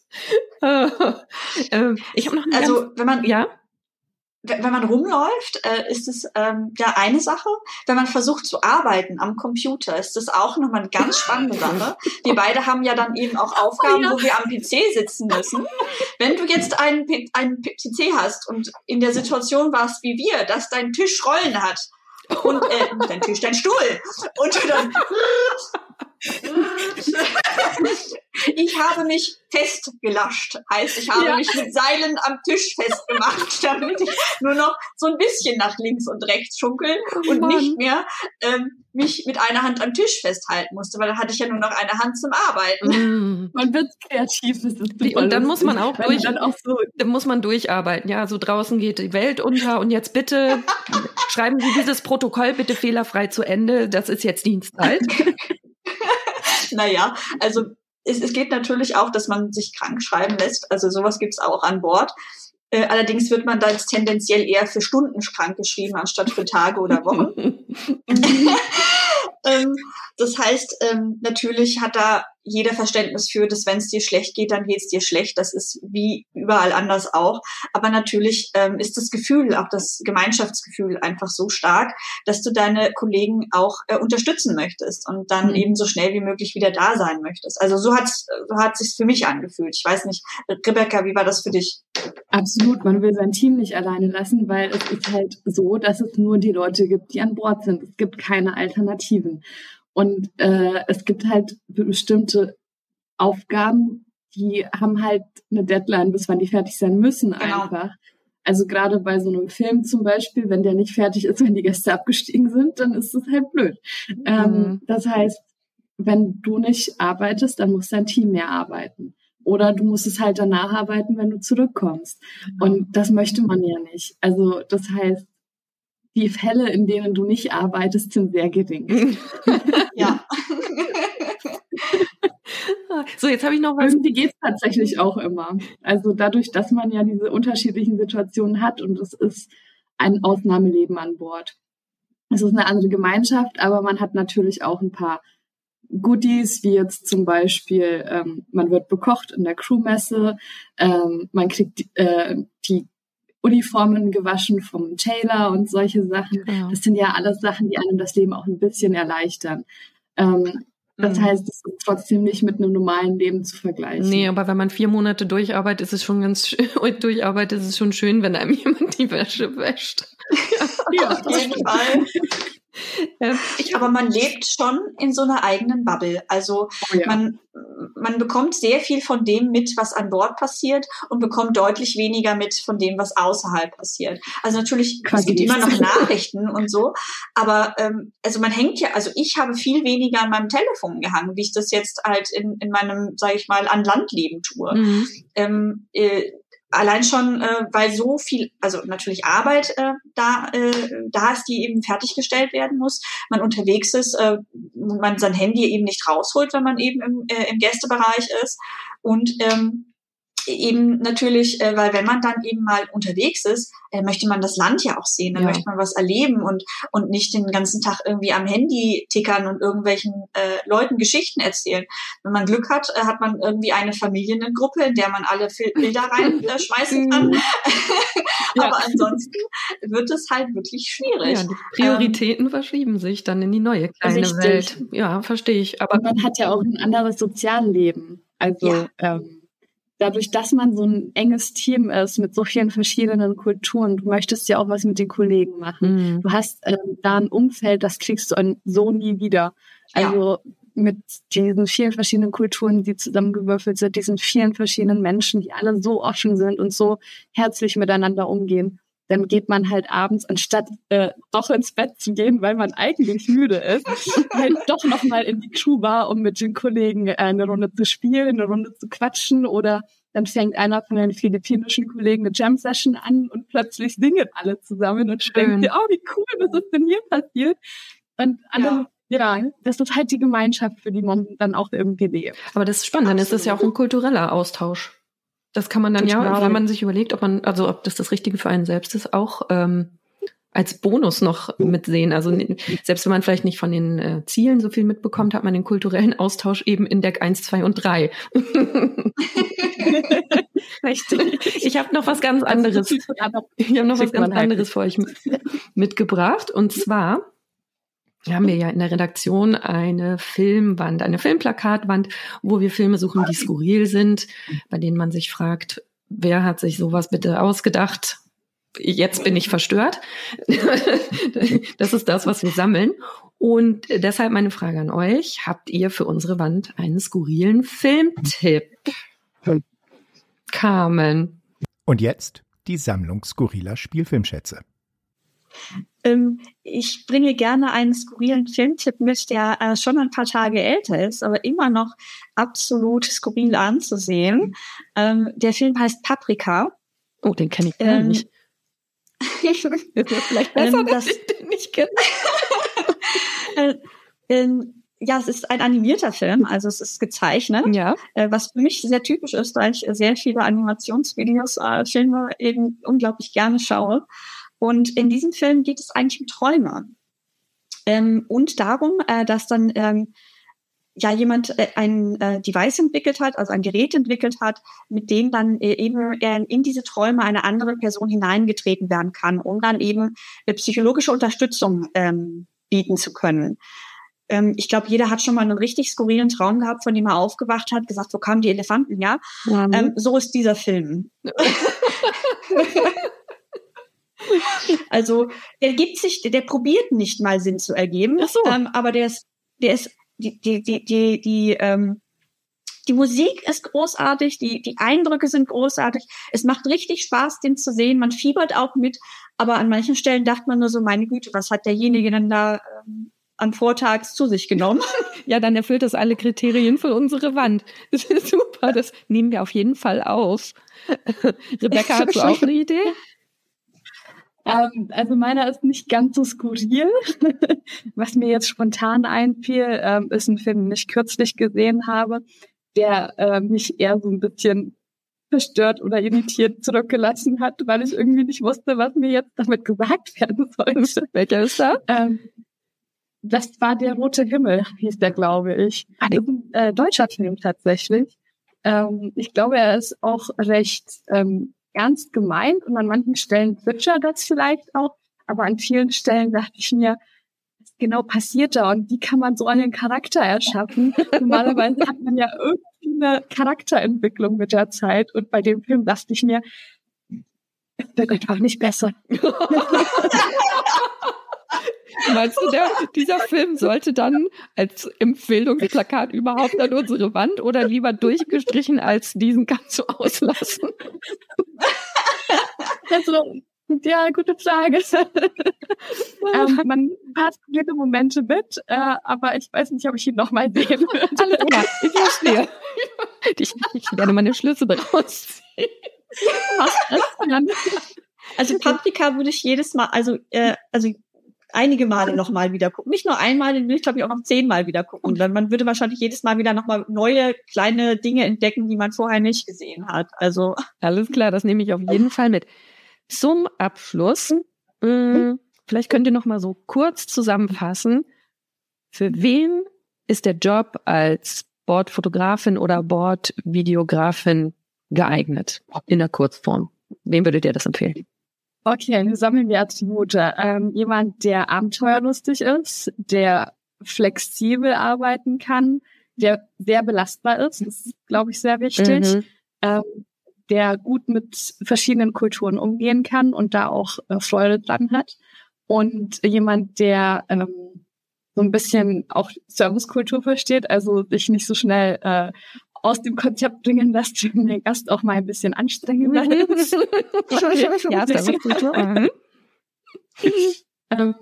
ähm, ich habe noch eine Also, wenn man ja wenn man rumläuft, äh, ist es ähm, ja eine Sache. Wenn man versucht zu arbeiten am Computer, ist das auch nochmal eine ganz spannende Sache. Wir beide haben ja dann eben auch Aufgaben, oh, ja. wo wir am PC sitzen müssen. Wenn du jetzt einen, einen PC hast und in der Situation warst wie wir, dass dein Tisch Rollen hat und äh, dein Tisch, dein Stuhl und du dann ich habe mich festgelascht. Heißt, ich habe ja. mich mit Seilen am Tisch festgemacht, damit ich nur noch so ein bisschen nach links und rechts schunkeln oh, und Mann. nicht mehr ähm, mich mit einer Hand am Tisch festhalten musste, weil dann hatte ich ja nur noch eine Hand zum Arbeiten. Mm. Man wird kreativ. Das ist und dann muss man auch durch, dann, auch so dann muss man durcharbeiten. Ja, so draußen geht die Welt unter und jetzt bitte schreiben Sie dieses Protokoll bitte fehlerfrei zu Ende. Das ist jetzt Dienstzeit. naja, also es, es geht natürlich auch, dass man sich krank schreiben lässt. Also sowas gibt's auch an Bord. Äh, allerdings wird man da jetzt tendenziell eher für Stunden krank geschrieben, anstatt für Tage oder Wochen. ähm, das heißt, ähm, natürlich hat da jeder Verständnis für, dass wenn es dir schlecht geht, dann geht es dir schlecht. Das ist wie überall anders auch. Aber natürlich ähm, ist das Gefühl, auch das Gemeinschaftsgefühl einfach so stark, dass du deine Kollegen auch äh, unterstützen möchtest und dann mhm. eben so schnell wie möglich wieder da sein möchtest. Also so hat so hat sich für mich angefühlt. Ich weiß nicht, Rebecca, wie war das für dich? Absolut, man will sein Team nicht alleine lassen, weil es ist halt so, dass es nur die Leute gibt, die an Bord sind. Es gibt keine Alternativen. Und äh, es gibt halt bestimmte Aufgaben, die haben halt eine Deadline, bis wann die fertig sein müssen genau. einfach. Also gerade bei so einem Film zum Beispiel, wenn der nicht fertig ist, wenn die Gäste abgestiegen sind, dann ist das halt blöd. Mhm. Ähm, das heißt, wenn du nicht arbeitest, dann muss dein Team mehr arbeiten. Oder du musst es halt danach arbeiten, wenn du zurückkommst. Mhm. Und das möchte man ja nicht. Also das heißt, die Fälle, in denen du nicht arbeitest, sind sehr gering. ja. So, jetzt habe ich noch was. Irgendwie geht es tatsächlich auch immer. Also dadurch, dass man ja diese unterschiedlichen Situationen hat und es ist ein Ausnahmeleben an Bord. Es ist eine andere Gemeinschaft, aber man hat natürlich auch ein paar Goodies, wie jetzt zum Beispiel, ähm, man wird bekocht in der Crewmesse, ähm, man kriegt äh, die Uniformen gewaschen vom Taylor und solche Sachen. Ja. Das sind ja alles Sachen, die einem das Leben auch ein bisschen erleichtern. Ähm, das mhm. heißt, es ist trotzdem nicht mit einem normalen Leben zu vergleichen. Nee, aber wenn man vier Monate durcharbeitet, ist es schon ganz durcharbeitet, ist es schon schön, wenn einem jemand die Wäsche wäscht. ja, auf jeden Fall. Ich, aber man lebt schon in so einer eigenen Bubble. Also oh ja. man, man bekommt sehr viel von dem mit, was an Bord passiert und bekommt deutlich weniger mit von dem, was außerhalb passiert. Also natürlich, Quasi es gibt immer noch Nachrichten und so, aber ähm, also man hängt ja, also ich habe viel weniger an meinem Telefon gehangen, wie ich das jetzt halt in, in meinem, sage ich mal, an Landleben tue. Mhm. Ähm, äh, allein schon, äh, weil so viel, also natürlich Arbeit äh, da, äh, da ist, die eben fertiggestellt werden muss. Man unterwegs ist, äh, man sein Handy eben nicht rausholt, wenn man eben im, äh, im Gästebereich ist. Und ähm, eben natürlich, äh, weil wenn man dann eben mal unterwegs ist, äh, möchte man das Land ja auch sehen, dann ja. möchte man was erleben und und nicht den ganzen Tag irgendwie am Handy tickern und irgendwelchen äh, Leuten Geschichten erzählen. Wenn man Glück hat, äh, hat man irgendwie eine Familiennengruppe, in der man alle Bilder reinschmeißen äh, kann. Aber ansonsten wird es halt wirklich schwierig. Ja, die Prioritäten ähm, verschieben sich dann in die neue kleine richtig. Welt. Ja, verstehe ich. Aber und man hat ja auch ein anderes Sozialleben. Also ja. ähm, dadurch, dass man so ein enges Team ist mit so vielen verschiedenen Kulturen, du möchtest ja auch was mit den Kollegen machen. Mhm. Du hast äh, da ein Umfeld, das kriegst du so nie wieder. Also ja. mit diesen vielen verschiedenen Kulturen, die zusammengewürfelt sind, diesen vielen verschiedenen Menschen, die alle so offen sind und so herzlich miteinander umgehen dann geht man halt abends, anstatt äh, doch ins Bett zu gehen, weil man eigentlich müde ist, halt doch nochmal in die Crewbar, um mit den Kollegen äh, eine Runde zu spielen, eine Runde zu quatschen oder dann fängt einer von den philippinischen Kollegen eine Jam-Session an und plötzlich singen alle zusammen und denkt dir, oh, wie cool, was ist denn hier passiert? Und alle, ja. ja. das ist halt die Gemeinschaft, für die man dann auch irgendwie lebt. Aber das ist spannend, dann ist das ja auch ein kultureller Austausch. Das kann man dann Total. ja, wenn man sich überlegt, ob man, also ob das das Richtige für einen selbst ist, auch ähm, als Bonus noch mitsehen. Also selbst wenn man vielleicht nicht von den äh, Zielen so viel mitbekommt, hat man den kulturellen Austausch eben in Deck 1, 2 und 3. Richtig. Ich habe noch was ganz anderes. Ich habe noch was ganz anderes für euch mitgebracht. Und zwar haben wir ja in der Redaktion eine Filmwand, eine Filmplakatwand, wo wir Filme suchen, die skurril sind, bei denen man sich fragt, wer hat sich sowas bitte ausgedacht? Jetzt bin ich verstört. das ist das, was wir sammeln. Und deshalb meine Frage an euch. Habt ihr für unsere Wand einen skurrilen Filmtipp? Carmen. Und jetzt die Sammlung skurriler Spielfilmschätze. Ähm, ich bringe gerne einen skurrilen Filmtipp mit, der äh, schon ein paar Tage älter ist, aber immer noch absolut skurril anzusehen. Ähm, der Film heißt Paprika. Oh, den kenne ich gar ähm, nicht. vielleicht besser, ähm, dass ich den nicht kenne. äh, ähm, ja, es ist ein animierter Film, also es ist gezeichnet, ja. äh, was für mich sehr typisch ist, weil ich sehr viele Animationsvideos, äh, Filme eben unglaublich gerne schaue. Und in diesem Film geht es eigentlich um Träume. Ähm, und darum, äh, dass dann ähm, ja jemand äh, ein äh, Device entwickelt hat, also ein Gerät entwickelt hat, mit dem dann äh, eben äh, in diese Träume einer anderen Person hineingetreten werden kann, um dann eben äh, psychologische Unterstützung ähm, bieten zu können. Ähm, ich glaube, jeder hat schon mal einen richtig skurrilen Traum gehabt, von dem er aufgewacht hat, gesagt, wo kamen die Elefanten, ja? Mhm. Ähm, so ist dieser Film. also der gibt sich, der, der probiert nicht mal Sinn zu ergeben, Ach so. ähm, aber der ist, der ist die, die, die, die, die, ähm, die Musik ist großartig, die, die Eindrücke sind großartig. Es macht richtig Spaß, den zu sehen. Man fiebert auch mit, aber an manchen Stellen dachte man nur so, meine Güte, was hat derjenige denn da ähm, an Vortags zu sich genommen? ja, dann erfüllt das alle Kriterien für unsere Wand. Das ist super, das nehmen wir auf jeden Fall auf. Rebecca, hast du auch eine Idee? Ähm, also meiner ist nicht ganz so skurril. Was mir jetzt spontan einfiel, ähm, ist ein Film, den ich kürzlich gesehen habe, der äh, mich eher so ein bisschen verstört oder irritiert zurückgelassen hat, weil ich irgendwie nicht wusste, was mir jetzt damit gesagt werden sollte. Welcher ist das? Ähm, das war der rote Himmel, hieß der, glaube ich. Ah, das ist ein äh, deutscher Film tatsächlich. Ähm, ich glaube, er ist auch recht ähm, ernst gemeint und an manchen Stellen zwitschert das vielleicht auch, aber an vielen Stellen dachte ich mir, was genau passiert da und wie kann man so einen Charakter erschaffen? Normalerweise hat man ja irgendwie eine Charakterentwicklung mit der Zeit und bei dem Film dachte ich mir, es wird einfach nicht besser. Meinst du, der, dieser Film sollte dann als Empfehlungsplakat überhaupt an unsere Wand oder lieber durchgestrichen als diesen ganz so auslassen? Also, ja, gute Frage. ähm, man hat viele Momente mit, äh, aber ich weiß nicht, ob ich ihn nochmal sehen würde. Alles klar, ich verstehe. Ich, ich werde meine Schlüsse daraus ziehen. Also Paprika würde ich jedes Mal, also äh, also einige Male nochmal wieder gucken. Nicht nur einmal, den will ich glaube ich auch noch zehnmal wieder gucken. Und dann man würde wahrscheinlich jedes Mal wieder nochmal neue kleine Dinge entdecken, die man vorher nicht gesehen hat. Also alles klar, das nehme ich auf jeden Fall mit. Zum Abschluss, mh, mm, vielleicht könnt ihr nochmal so kurz zusammenfassen, für wen ist der Job als Bordfotografin oder Bordvideografin geeignet in der Kurzform? Wem würdet ihr das empfehlen? Okay, wir sammeln wir Attribute. Ähm, jemand, der abenteuerlustig ist, der flexibel arbeiten kann, der sehr belastbar ist, das ist, glaube ich, sehr wichtig, mhm. ähm, der gut mit verschiedenen Kulturen umgehen kann und da auch äh, Freude dran hat. Und jemand, der ähm, so ein bisschen auch Servicekultur versteht, also sich nicht so schnell äh, aus dem Konzept bringen lässt, wenn der Gast auch mal ein bisschen anstrengender mhm. ist. ja, Servicekultur. Mhm. ähm,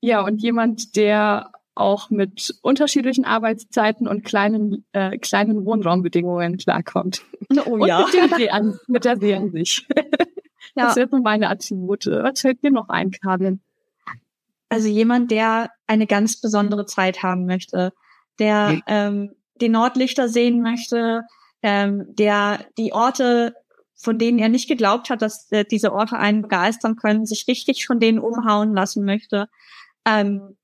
ja, und jemand, der auch mit unterschiedlichen Arbeitszeiten und kleinen äh, kleinen Wohnraumbedingungen klarkommt. Oh und ja. Mit der, See mit der See an sich. ja. Das sind meine Attribute. Was fällt dir noch ein, Karin? Also jemand, der eine ganz besondere Zeit haben möchte, der ähm, den Nordlichter sehen möchte, ähm, der die Orte, von denen er nicht geglaubt hat, dass äh, diese Orte einen begeistern können, sich richtig von denen umhauen lassen möchte. Ähm,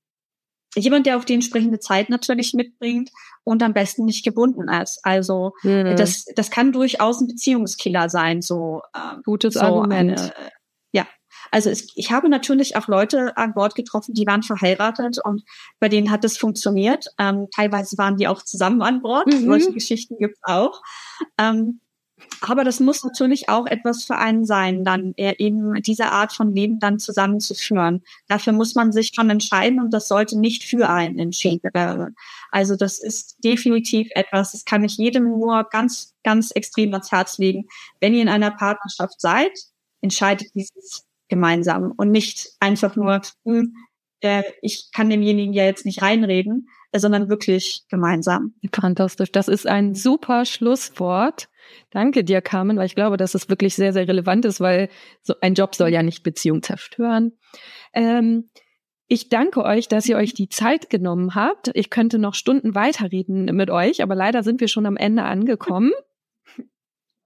jemand, der auch die entsprechende Zeit natürlich mitbringt und am besten nicht gebunden ist. Also mhm. das, das kann durchaus ein Beziehungskiller sein. So ähm, gutes so Argument. Eine, also es, ich habe natürlich auch Leute an Bord getroffen, die waren verheiratet und bei denen hat es funktioniert. Ähm, teilweise waren die auch zusammen an Bord. Mhm. Solche Geschichten gibt's auch. Ähm, aber das muss natürlich auch etwas für einen sein, dann eben diese Art von Leben dann zusammenzuführen. Dafür muss man sich schon entscheiden und das sollte nicht für einen entschieden werden. Also das ist definitiv etwas, das kann ich jedem nur ganz, ganz extrem ans Herz legen. Wenn ihr in einer Partnerschaft seid, entscheidet dieses gemeinsam und nicht einfach nur, hm, äh, ich kann demjenigen ja jetzt nicht reinreden, äh, sondern wirklich gemeinsam. Fantastisch. Das ist ein super Schlusswort. Danke dir, Carmen, weil ich glaube, dass es wirklich sehr, sehr relevant ist, weil so ein Job soll ja nicht Beziehung zerstören. Ähm, ich danke euch, dass ihr euch die Zeit genommen habt. Ich könnte noch Stunden weiterreden mit euch, aber leider sind wir schon am Ende angekommen.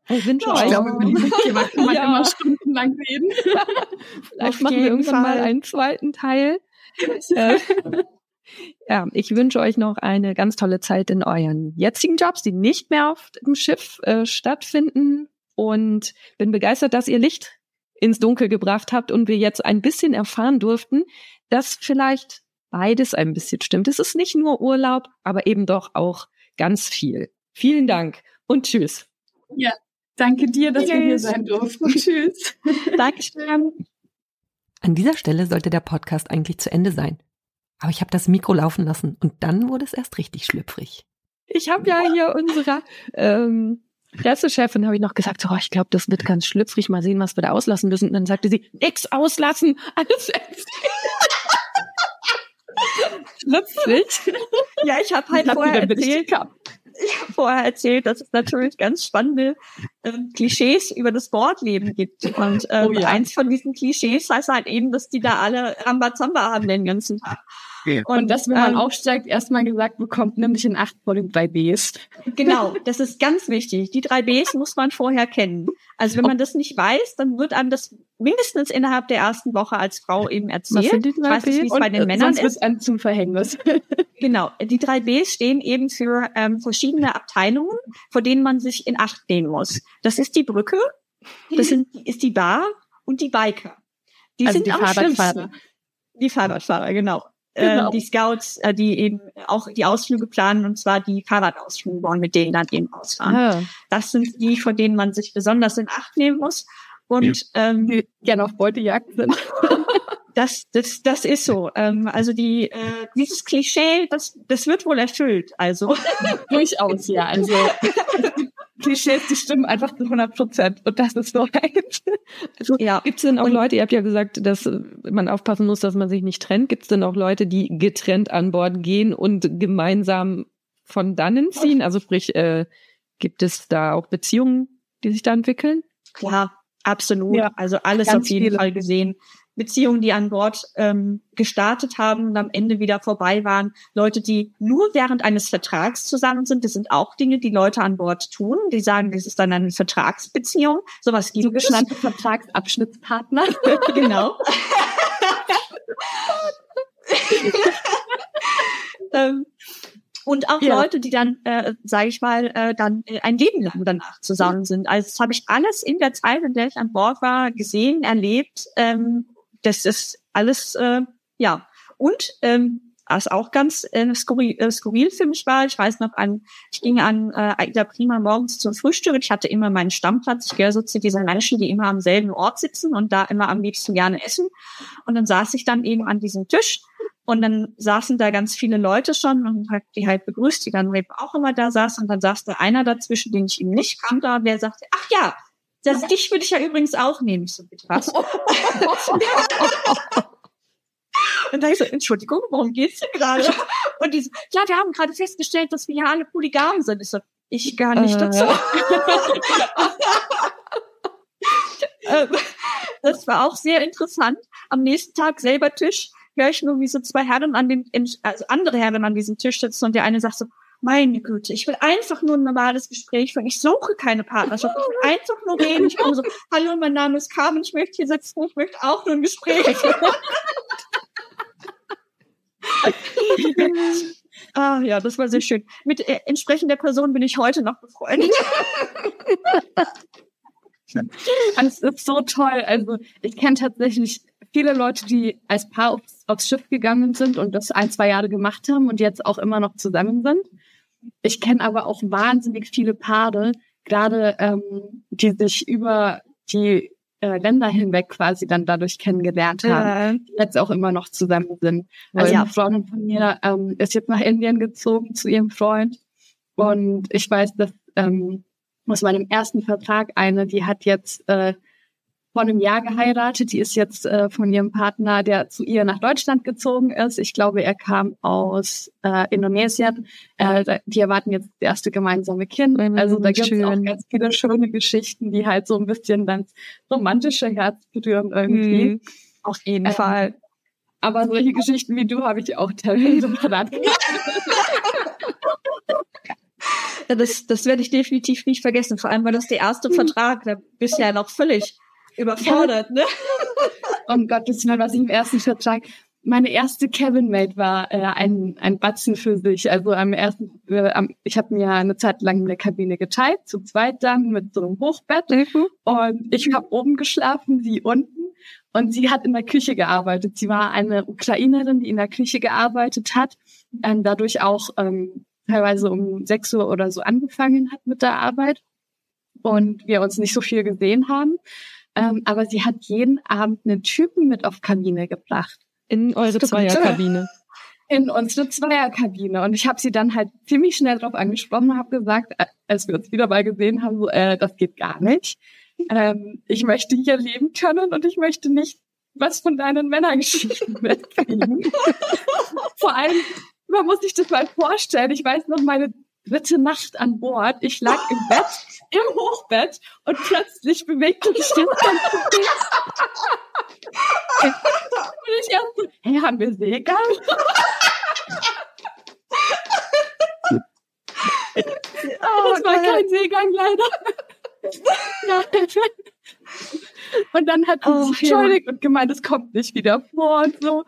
Ich wünsche ja, euch. Ich glaube, man kann ja. immer stundenlang reden. Vielleicht machen wir irgendwann Fall. mal einen zweiten Teil. Äh, ja, ich wünsche euch noch eine ganz tolle Zeit in euren jetzigen Jobs, die nicht mehr auf dem Schiff äh, stattfinden. Und bin begeistert, dass ihr Licht ins Dunkel gebracht habt und wir jetzt ein bisschen erfahren durften, dass vielleicht beides ein bisschen stimmt. Es ist nicht nur Urlaub, aber eben doch auch ganz viel. Vielen Dank und tschüss. Ja, danke dir, dass tschüss. wir hier sein durften. tschüss. Dankeschön. An dieser Stelle sollte der Podcast eigentlich zu Ende sein. Aber ich habe das Mikro laufen lassen und dann wurde es erst richtig schlüpfrig. Ich habe ja hier unserer ähm, Pressechefin habe ich noch gesagt, oh, ich glaube, das wird ganz schlüpfrig, mal sehen, was wir da auslassen müssen. Und dann sagte sie, nix auslassen, alles schlüpfrig. Ja, ich habe halt vorher erzählt, vorher erzählt, dass es natürlich ganz spannende ähm, Klischees über das Bordleben gibt. Und ähm, oh ja. eins von diesen Klischees heißt halt eben, dass die da alle Rambazamba haben den ganzen Tag. Und, dass, wenn man ähm, aufsteigt, erstmal gesagt bekommt, nämlich in Acht vor den drei Bs. Genau, das ist ganz wichtig. Die drei Bs muss man vorher kennen. Also wenn man das nicht weiß, dann wird einem das mindestens innerhalb der ersten Woche als Frau eben erzählt. Was sind die drei Bs? Wie es bei den Männern sonst ist. Wird zum Verhängnis. genau, die drei Bs stehen eben für ähm, verschiedene Abteilungen, vor denen man sich in Acht nehmen muss. Das ist die Brücke, das sind, ist die Bar und die Biker. Die also sind die am Fahrradfahrer. Die Fahrradfahrer, genau. Genau. Äh, die Scouts, äh, die eben auch die Ausflüge planen, und zwar die Fahrradausflüge wollen, mit denen dann eben ausfahren. Ah. Das sind die, von denen man sich besonders in Acht nehmen muss. Und ähm, die gerne auf Beutejagd sind. das, das, das ist so. Ähm, also die, äh, dieses Klischee, das, das wird wohl erfüllt. Also durchaus, ja. Also Klischees, die stimmen einfach zu 100 Prozent. Und das ist so Also ja. gibt es denn auch Leute, ihr habt ja gesagt, dass man aufpassen muss, dass man sich nicht trennt. Gibt es denn auch Leute, die getrennt an Bord gehen und gemeinsam von dannen ziehen? Also sprich, äh, gibt es da auch Beziehungen, die sich da entwickeln? Klar, absolut. Ja, also alles auf jeden viele. Fall gesehen. Beziehungen, die an Bord ähm, gestartet haben und am Ende wieder vorbei waren. Leute, die nur während eines Vertrags zusammen sind, das sind auch Dinge, die Leute an Bord tun. Die sagen, das ist dann eine Vertragsbeziehung. Sowas gibt es. Sogenannte Vertragsabschnittspartner. genau. ähm, und auch ja. Leute, die dann, äh, sage ich mal, äh, dann äh, ein Leben lang danach zusammen sind. Also das habe ich alles in der Zeit, in der ich an Bord war, gesehen, erlebt. Ähm, das ist alles, äh, ja. Und ähm, was auch ganz äh, skurril, äh, skurril für mich war, ich weiß noch, an, ich ging an äh, Aida Prima morgens zum Frühstück. Ich hatte immer meinen Stammplatz. Ich gehöre so zu diesen Menschen, die immer am selben Ort sitzen und da immer am liebsten gerne essen. Und dann saß ich dann eben an diesem Tisch und dann saßen da ganz viele Leute schon und hat die halt begrüßt, die dann eben auch immer da saß. Und dann saß da einer dazwischen, den ich ihm nicht kannte, der sagte, ach ja, das, dich würde ich ja übrigens auch nehmen. Ich so, bitte was? Und da ich so, Entschuldigung, worum geht's hier gerade? Und die so, ja, wir haben gerade festgestellt, dass wir ja alle Polygam sind. Ich so, ich gar nicht äh. dazu. Ähm, das war auch sehr interessant. Am nächsten Tag selber Tisch, höre ich nur, wie so zwei Herren an dem, also andere Herren an diesem Tisch sitzen und der eine sagt so, meine Güte, ich will einfach nur ein normales Gespräch führen. Ich suche keine Partnerschaft. Ich will einfach nur reden. Ich komme so, hallo, mein Name ist Carmen, ich möchte hier sitzen, ich möchte auch nur ein Gespräch führen. ah, ja, das war sehr schön. Mit äh, entsprechender Person bin ich heute noch befreundet. Es ist so toll. Also ich kenne tatsächlich viele Leute, die als Paar aufs, aufs, Schiff gegangen sind und das ein, zwei Jahre gemacht haben und jetzt auch immer noch zusammen sind. Ich kenne aber auch wahnsinnig viele Paare, gerade ähm, die sich über die äh, Länder hinweg quasi dann dadurch kennengelernt haben, ja. die jetzt auch immer noch zusammen sind. Also ja. eine Freundin von mir ähm, ist jetzt nach Indien gezogen zu ihrem Freund und ich weiß, dass ähm, aus meinem ersten Vertrag eine, die hat jetzt äh, vor einem Jahr geheiratet. Die ist jetzt äh, von ihrem Partner, der zu ihr nach Deutschland gezogen ist. Ich glaube, er kam aus äh, Indonesien. Äh, die erwarten jetzt das erste gemeinsame Kind. Also da gibt es auch ganz viele schöne Geschichten, die halt so ein bisschen dann romantische Herz berühren irgendwie. Mhm. Auf jeden ähm, Fall. Aber solche Geschichten wie du habe ich auch teilweise parat. das, das werde ich definitiv nicht vergessen. Vor allem, weil das der erste hm. Vertrag, da bist du ja noch völlig überfordert, ne? um Gottes Willen, was ich im ersten Vertrag meine erste Cabin Mate war äh, ein, ein Batzen für sich. Also am ersten, äh, am, ich habe mir eine Zeit lang in der Kabine geteilt, zu zweit dann mit so einem Hochbett. Mhm. Und ich habe oben geschlafen, sie unten. Und sie hat in der Küche gearbeitet. Sie war eine Ukrainerin, die in der Küche gearbeitet hat, ähm, dadurch auch ähm, teilweise um sechs Uhr oder so angefangen hat mit der Arbeit und wir uns nicht so viel gesehen haben. Ähm, aber sie hat jeden Abend einen Typen mit auf Kabine gebracht. In eure Zweierkabine. In unsere Zweierkabine. Und ich habe sie dann halt ziemlich schnell darauf angesprochen und habe gesagt, äh, als wir uns wieder mal gesehen haben, so, äh, das geht gar nicht. Ähm, ich möchte hier leben können und ich möchte nicht was von deinen Männergeschichten mitkriegen. Vor allem, man muss sich das mal vorstellen. Ich weiß noch meine dritte Nacht an Bord. Ich lag im Bett, im Hochbett und plötzlich bewegte sich das ganze Ding. und ich erst so, hey, haben wir Seegang? oh, das war kein Seegang leider. Und dann hat sie oh, sich entschuldigt ja. und gemeint, es kommt nicht wieder vor und so.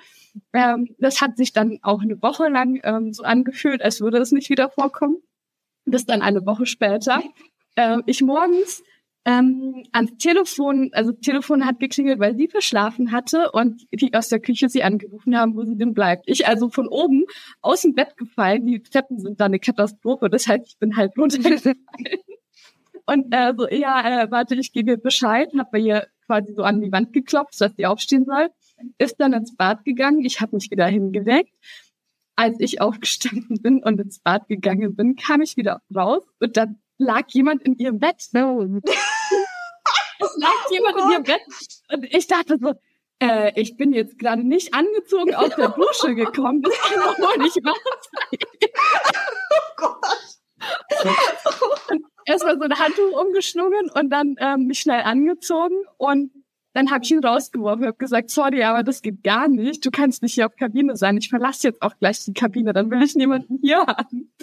Ähm, das hat sich dann auch eine Woche lang ähm, so angefühlt, als würde es nicht wieder vorkommen. Bis dann eine Woche später äh, ich morgens ähm, ans Telefon, also Telefon hat geklingelt, weil sie verschlafen hatte und die aus der Küche sie angerufen haben, wo sie denn bleibt. Ich also von oben aus dem Bett gefallen, die Treppen sind da eine Katastrophe, das heißt, ich bin halt runtergefallen. und äh, so, ja, äh, warte, ich gebe ihr Bescheid, habe bei ihr quasi so an die Wand geklopft, dass sie aufstehen soll, ist dann ins Bad gegangen, ich habe mich wieder hingeweckt. Als ich aufgestanden bin und ins Bad gegangen bin, kam ich wieder raus und dann lag jemand in ihrem Bett. No. es lag oh jemand Gott. in ihrem Bett und ich dachte so, äh, ich bin jetzt gerade nicht angezogen aus der Dusche gekommen. Das kann doch wohl nicht wahr sein. Oh Gott. Erstmal so ein Handtuch umgeschlungen und dann ähm, mich schnell angezogen und dann habe ich ihn rausgeworfen, habe gesagt, sorry, aber das geht gar nicht. Du kannst nicht hier auf Kabine sein. Ich verlasse jetzt auch gleich die Kabine, dann will ich niemanden hier haben.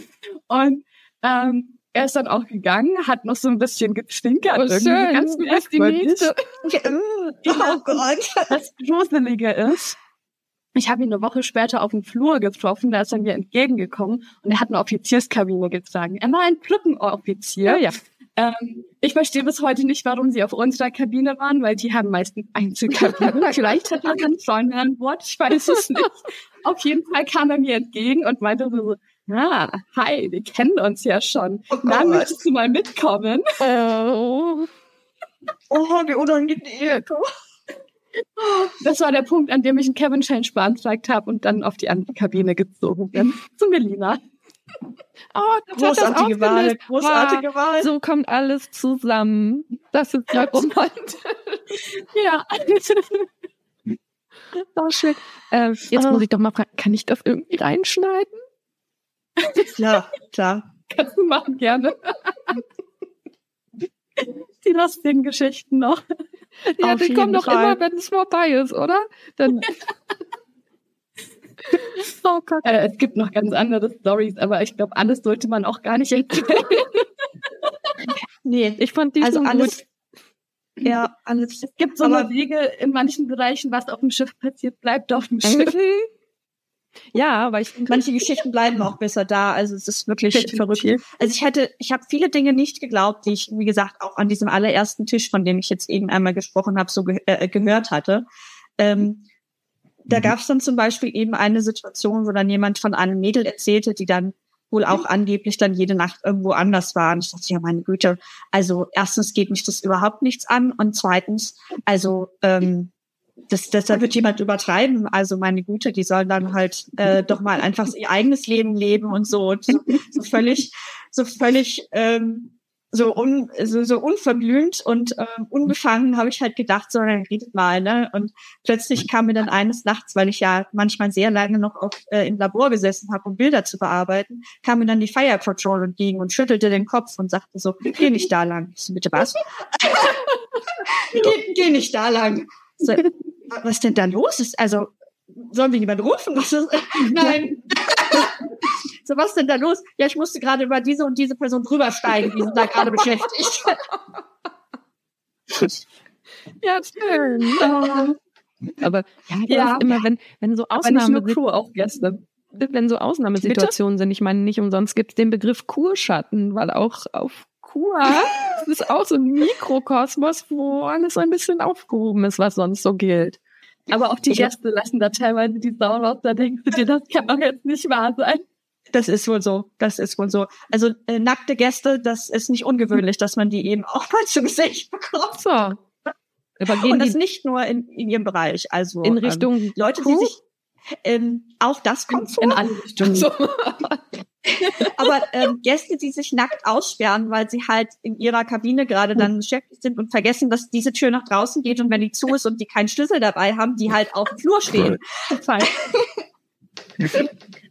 Und ähm, er ist dann auch gegangen, hat noch so ein bisschen gestinkert. Oh, schön. Ganz das die nächste. oh Gott. Das Gruselige ist, ich habe ihn eine Woche später auf dem Flur getroffen, da ist er mir entgegengekommen und er hat eine Offizierskabine getragen. Er war ein Plückenoffizier. Ja, ja. Ähm, ich verstehe bis heute nicht, warum sie auf unserer Kabine waren, weil die haben meistens Einzelkabinen. Vielleicht hat er einen Freund an Bord, ich weiß es nicht. auf jeden Fall kam er mir entgegen und meinte so, Ah, hi, wir kennen uns ja schon. Oh Na, möchtest du mal mitkommen? Oh, oh wie unangenehm. Das war der Punkt, an dem ich einen Kevin Change beantragt habe und dann auf die andere Kabine gezogen bin. Zu Melina. Oh, großartige Wahl, großartige ah, Wahl. So kommt alles zusammen. Das ist ja romantisch. ja. Oh, schön. Äh, jetzt oh. muss ich doch mal fragen, kann ich das irgendwie reinschneiden? Klar, klar. Kannst du machen, gerne. Die lustigen Geschichten noch. Ja, die kommen doch immer, wenn es vorbei ist, oder? Dann. oh Gott. Äh, es gibt noch ganz andere Stories, aber ich glaube, alles sollte man auch gar nicht erzählen. nee, ich fand die also alles, gut. Ja, alles. Es gibt so aber, Wege in manchen Bereichen, was auf dem Schiff passiert, bleibt auf dem Schiff. Ja, weil ich manche Geschichten bleiben auch besser da. Also es ist wirklich verrückt. Also ich hätte, ich habe viele Dinge nicht geglaubt, die ich, wie gesagt, auch an diesem allerersten Tisch, von dem ich jetzt eben einmal gesprochen habe, so ge äh, gehört hatte. Ähm, da mhm. gab es dann zum Beispiel eben eine Situation, wo dann jemand von einem Mädel erzählte, die dann wohl auch angeblich dann jede Nacht irgendwo anders war. Und ich dachte, ja, meine Güte, also erstens geht mich das überhaupt nichts an und zweitens, also ähm, das, das da wird jemand übertreiben. Also meine Güte, die sollen dann halt äh, doch mal einfach ihr eigenes Leben leben und so, und so, so völlig, so völlig ähm, so, un, so, so unverblümt und ähm, unbefangen habe ich halt gedacht, so dann redet mal, ne? Und plötzlich kam mir dann eines Nachts, weil ich ja manchmal sehr lange noch auf, äh, im Labor gesessen habe, um Bilder zu bearbeiten, kam mir dann die Fire Patrol entgegen und schüttelte den Kopf und sagte so, geh nicht da lang. Ich so, bitte was? geh, geh nicht da lang. So, was denn da los ist? Also, sollen wir jemanden rufen? Was ist? Nein. so, was denn da los? Ja, ich musste gerade über diese und diese Person drübersteigen, die sind da gerade beschäftigt. ja, schön. Aber ja, Ja. immer, wenn, wenn so Aber nicht nur Crew, auch Gäste. wenn so Ausnahmesituationen sind, ich meine, nicht umsonst gibt es den Begriff Kurschatten, weil auch auf Kur ist auch so ein Mikrokosmos, wo alles ein bisschen aufgehoben ist, was sonst so gilt. Aber auch die Gäste lassen da teilweise die Sau raus. Da denkst du dir, das kann doch jetzt nicht wahr sein. Das ist wohl so. Das ist wohl so. Also äh, nackte Gäste, das ist nicht ungewöhnlich, dass man die eben auch mal zu Gesicht bekommt. So. Aber gehen Und das nicht nur in, in ihrem Bereich. Also in ähm, Richtung Leute, Crew? die sich ähm, auch das kommt vor. In alle Richtungen. So. Aber ähm, Gäste, die sich nackt aussperren, weil sie halt in ihrer Kabine gerade dann beschäftigt sind und vergessen, dass diese Tür nach draußen geht und wenn die zu ist und die keinen Schlüssel dabei haben, die halt auf dem Flur stehen.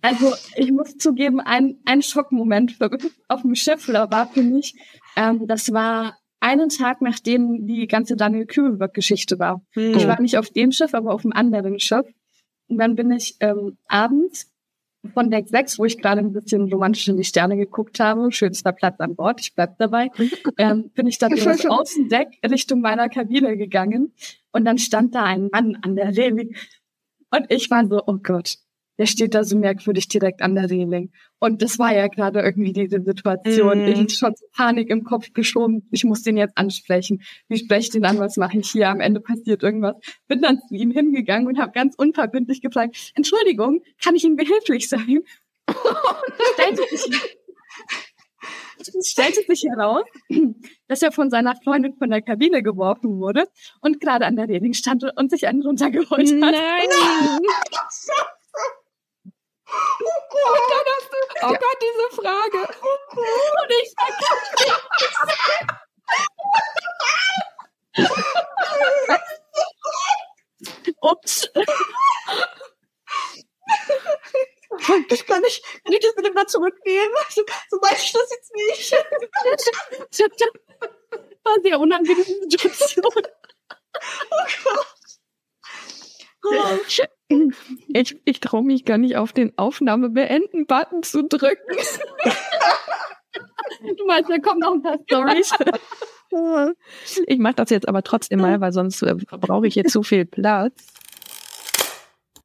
Also ich muss zugeben, ein, ein Schockmoment für, auf dem Schiff war für mich, ähm, das war einen Tag, nachdem die ganze Daniel Kübelberg-Geschichte war. Ich war nicht auf dem Schiff, aber auf einem anderen Schiff. Und dann bin ich ähm, abends von Deck 6, wo ich gerade ein bisschen romantisch in die Sterne geguckt habe, schönster Platz an Bord, ich bleib dabei, ähm, bin ich dann über das Außendeck Richtung meiner Kabine gegangen und dann stand da ein Mann an der Reling. Und ich war so, oh Gott, der steht da so merkwürdig direkt an der Reling. Und das war ja gerade irgendwie diese Situation. Mhm. Ich hatte schon Panik im Kopf geschoben. Ich muss den jetzt ansprechen. Wie spreche ich den an? Was mache ich hier? Am Ende passiert irgendwas. Bin dann zu ihm hingegangen und habe ganz unverbindlich gefragt, Entschuldigung, kann ich Ihnen behilflich sein? stellte, sich, stellte sich heraus, dass er von seiner Freundin von der Kabine geworfen wurde und gerade an der Reling stand und sich einen runtergeholt hat. Nein! Oh Gott, diese Frage. Und ich Ups. Ich kann nicht, kann ich das bitte mal zurücknehmen? So, so weiß ich das jetzt nicht. War sehr unangenehme Situation. Ich, ich traue mich gar nicht auf den Aufnahme-Beenden-Button zu drücken. Du meinst, da kommen noch ein paar Storys. Ich mache das jetzt aber trotzdem mal, weil sonst äh, verbrauche ich hier zu viel Platz.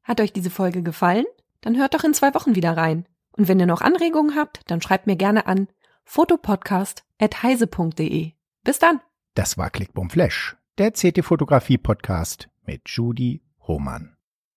Hat euch diese Folge gefallen? Dann hört doch in zwei Wochen wieder rein. Und wenn ihr noch Anregungen habt, dann schreibt mir gerne an fotopodcast.heise.de. Bis dann! Das war Clickbum Flash, der CT-Fotografie-Podcast mit Judy Hohmann.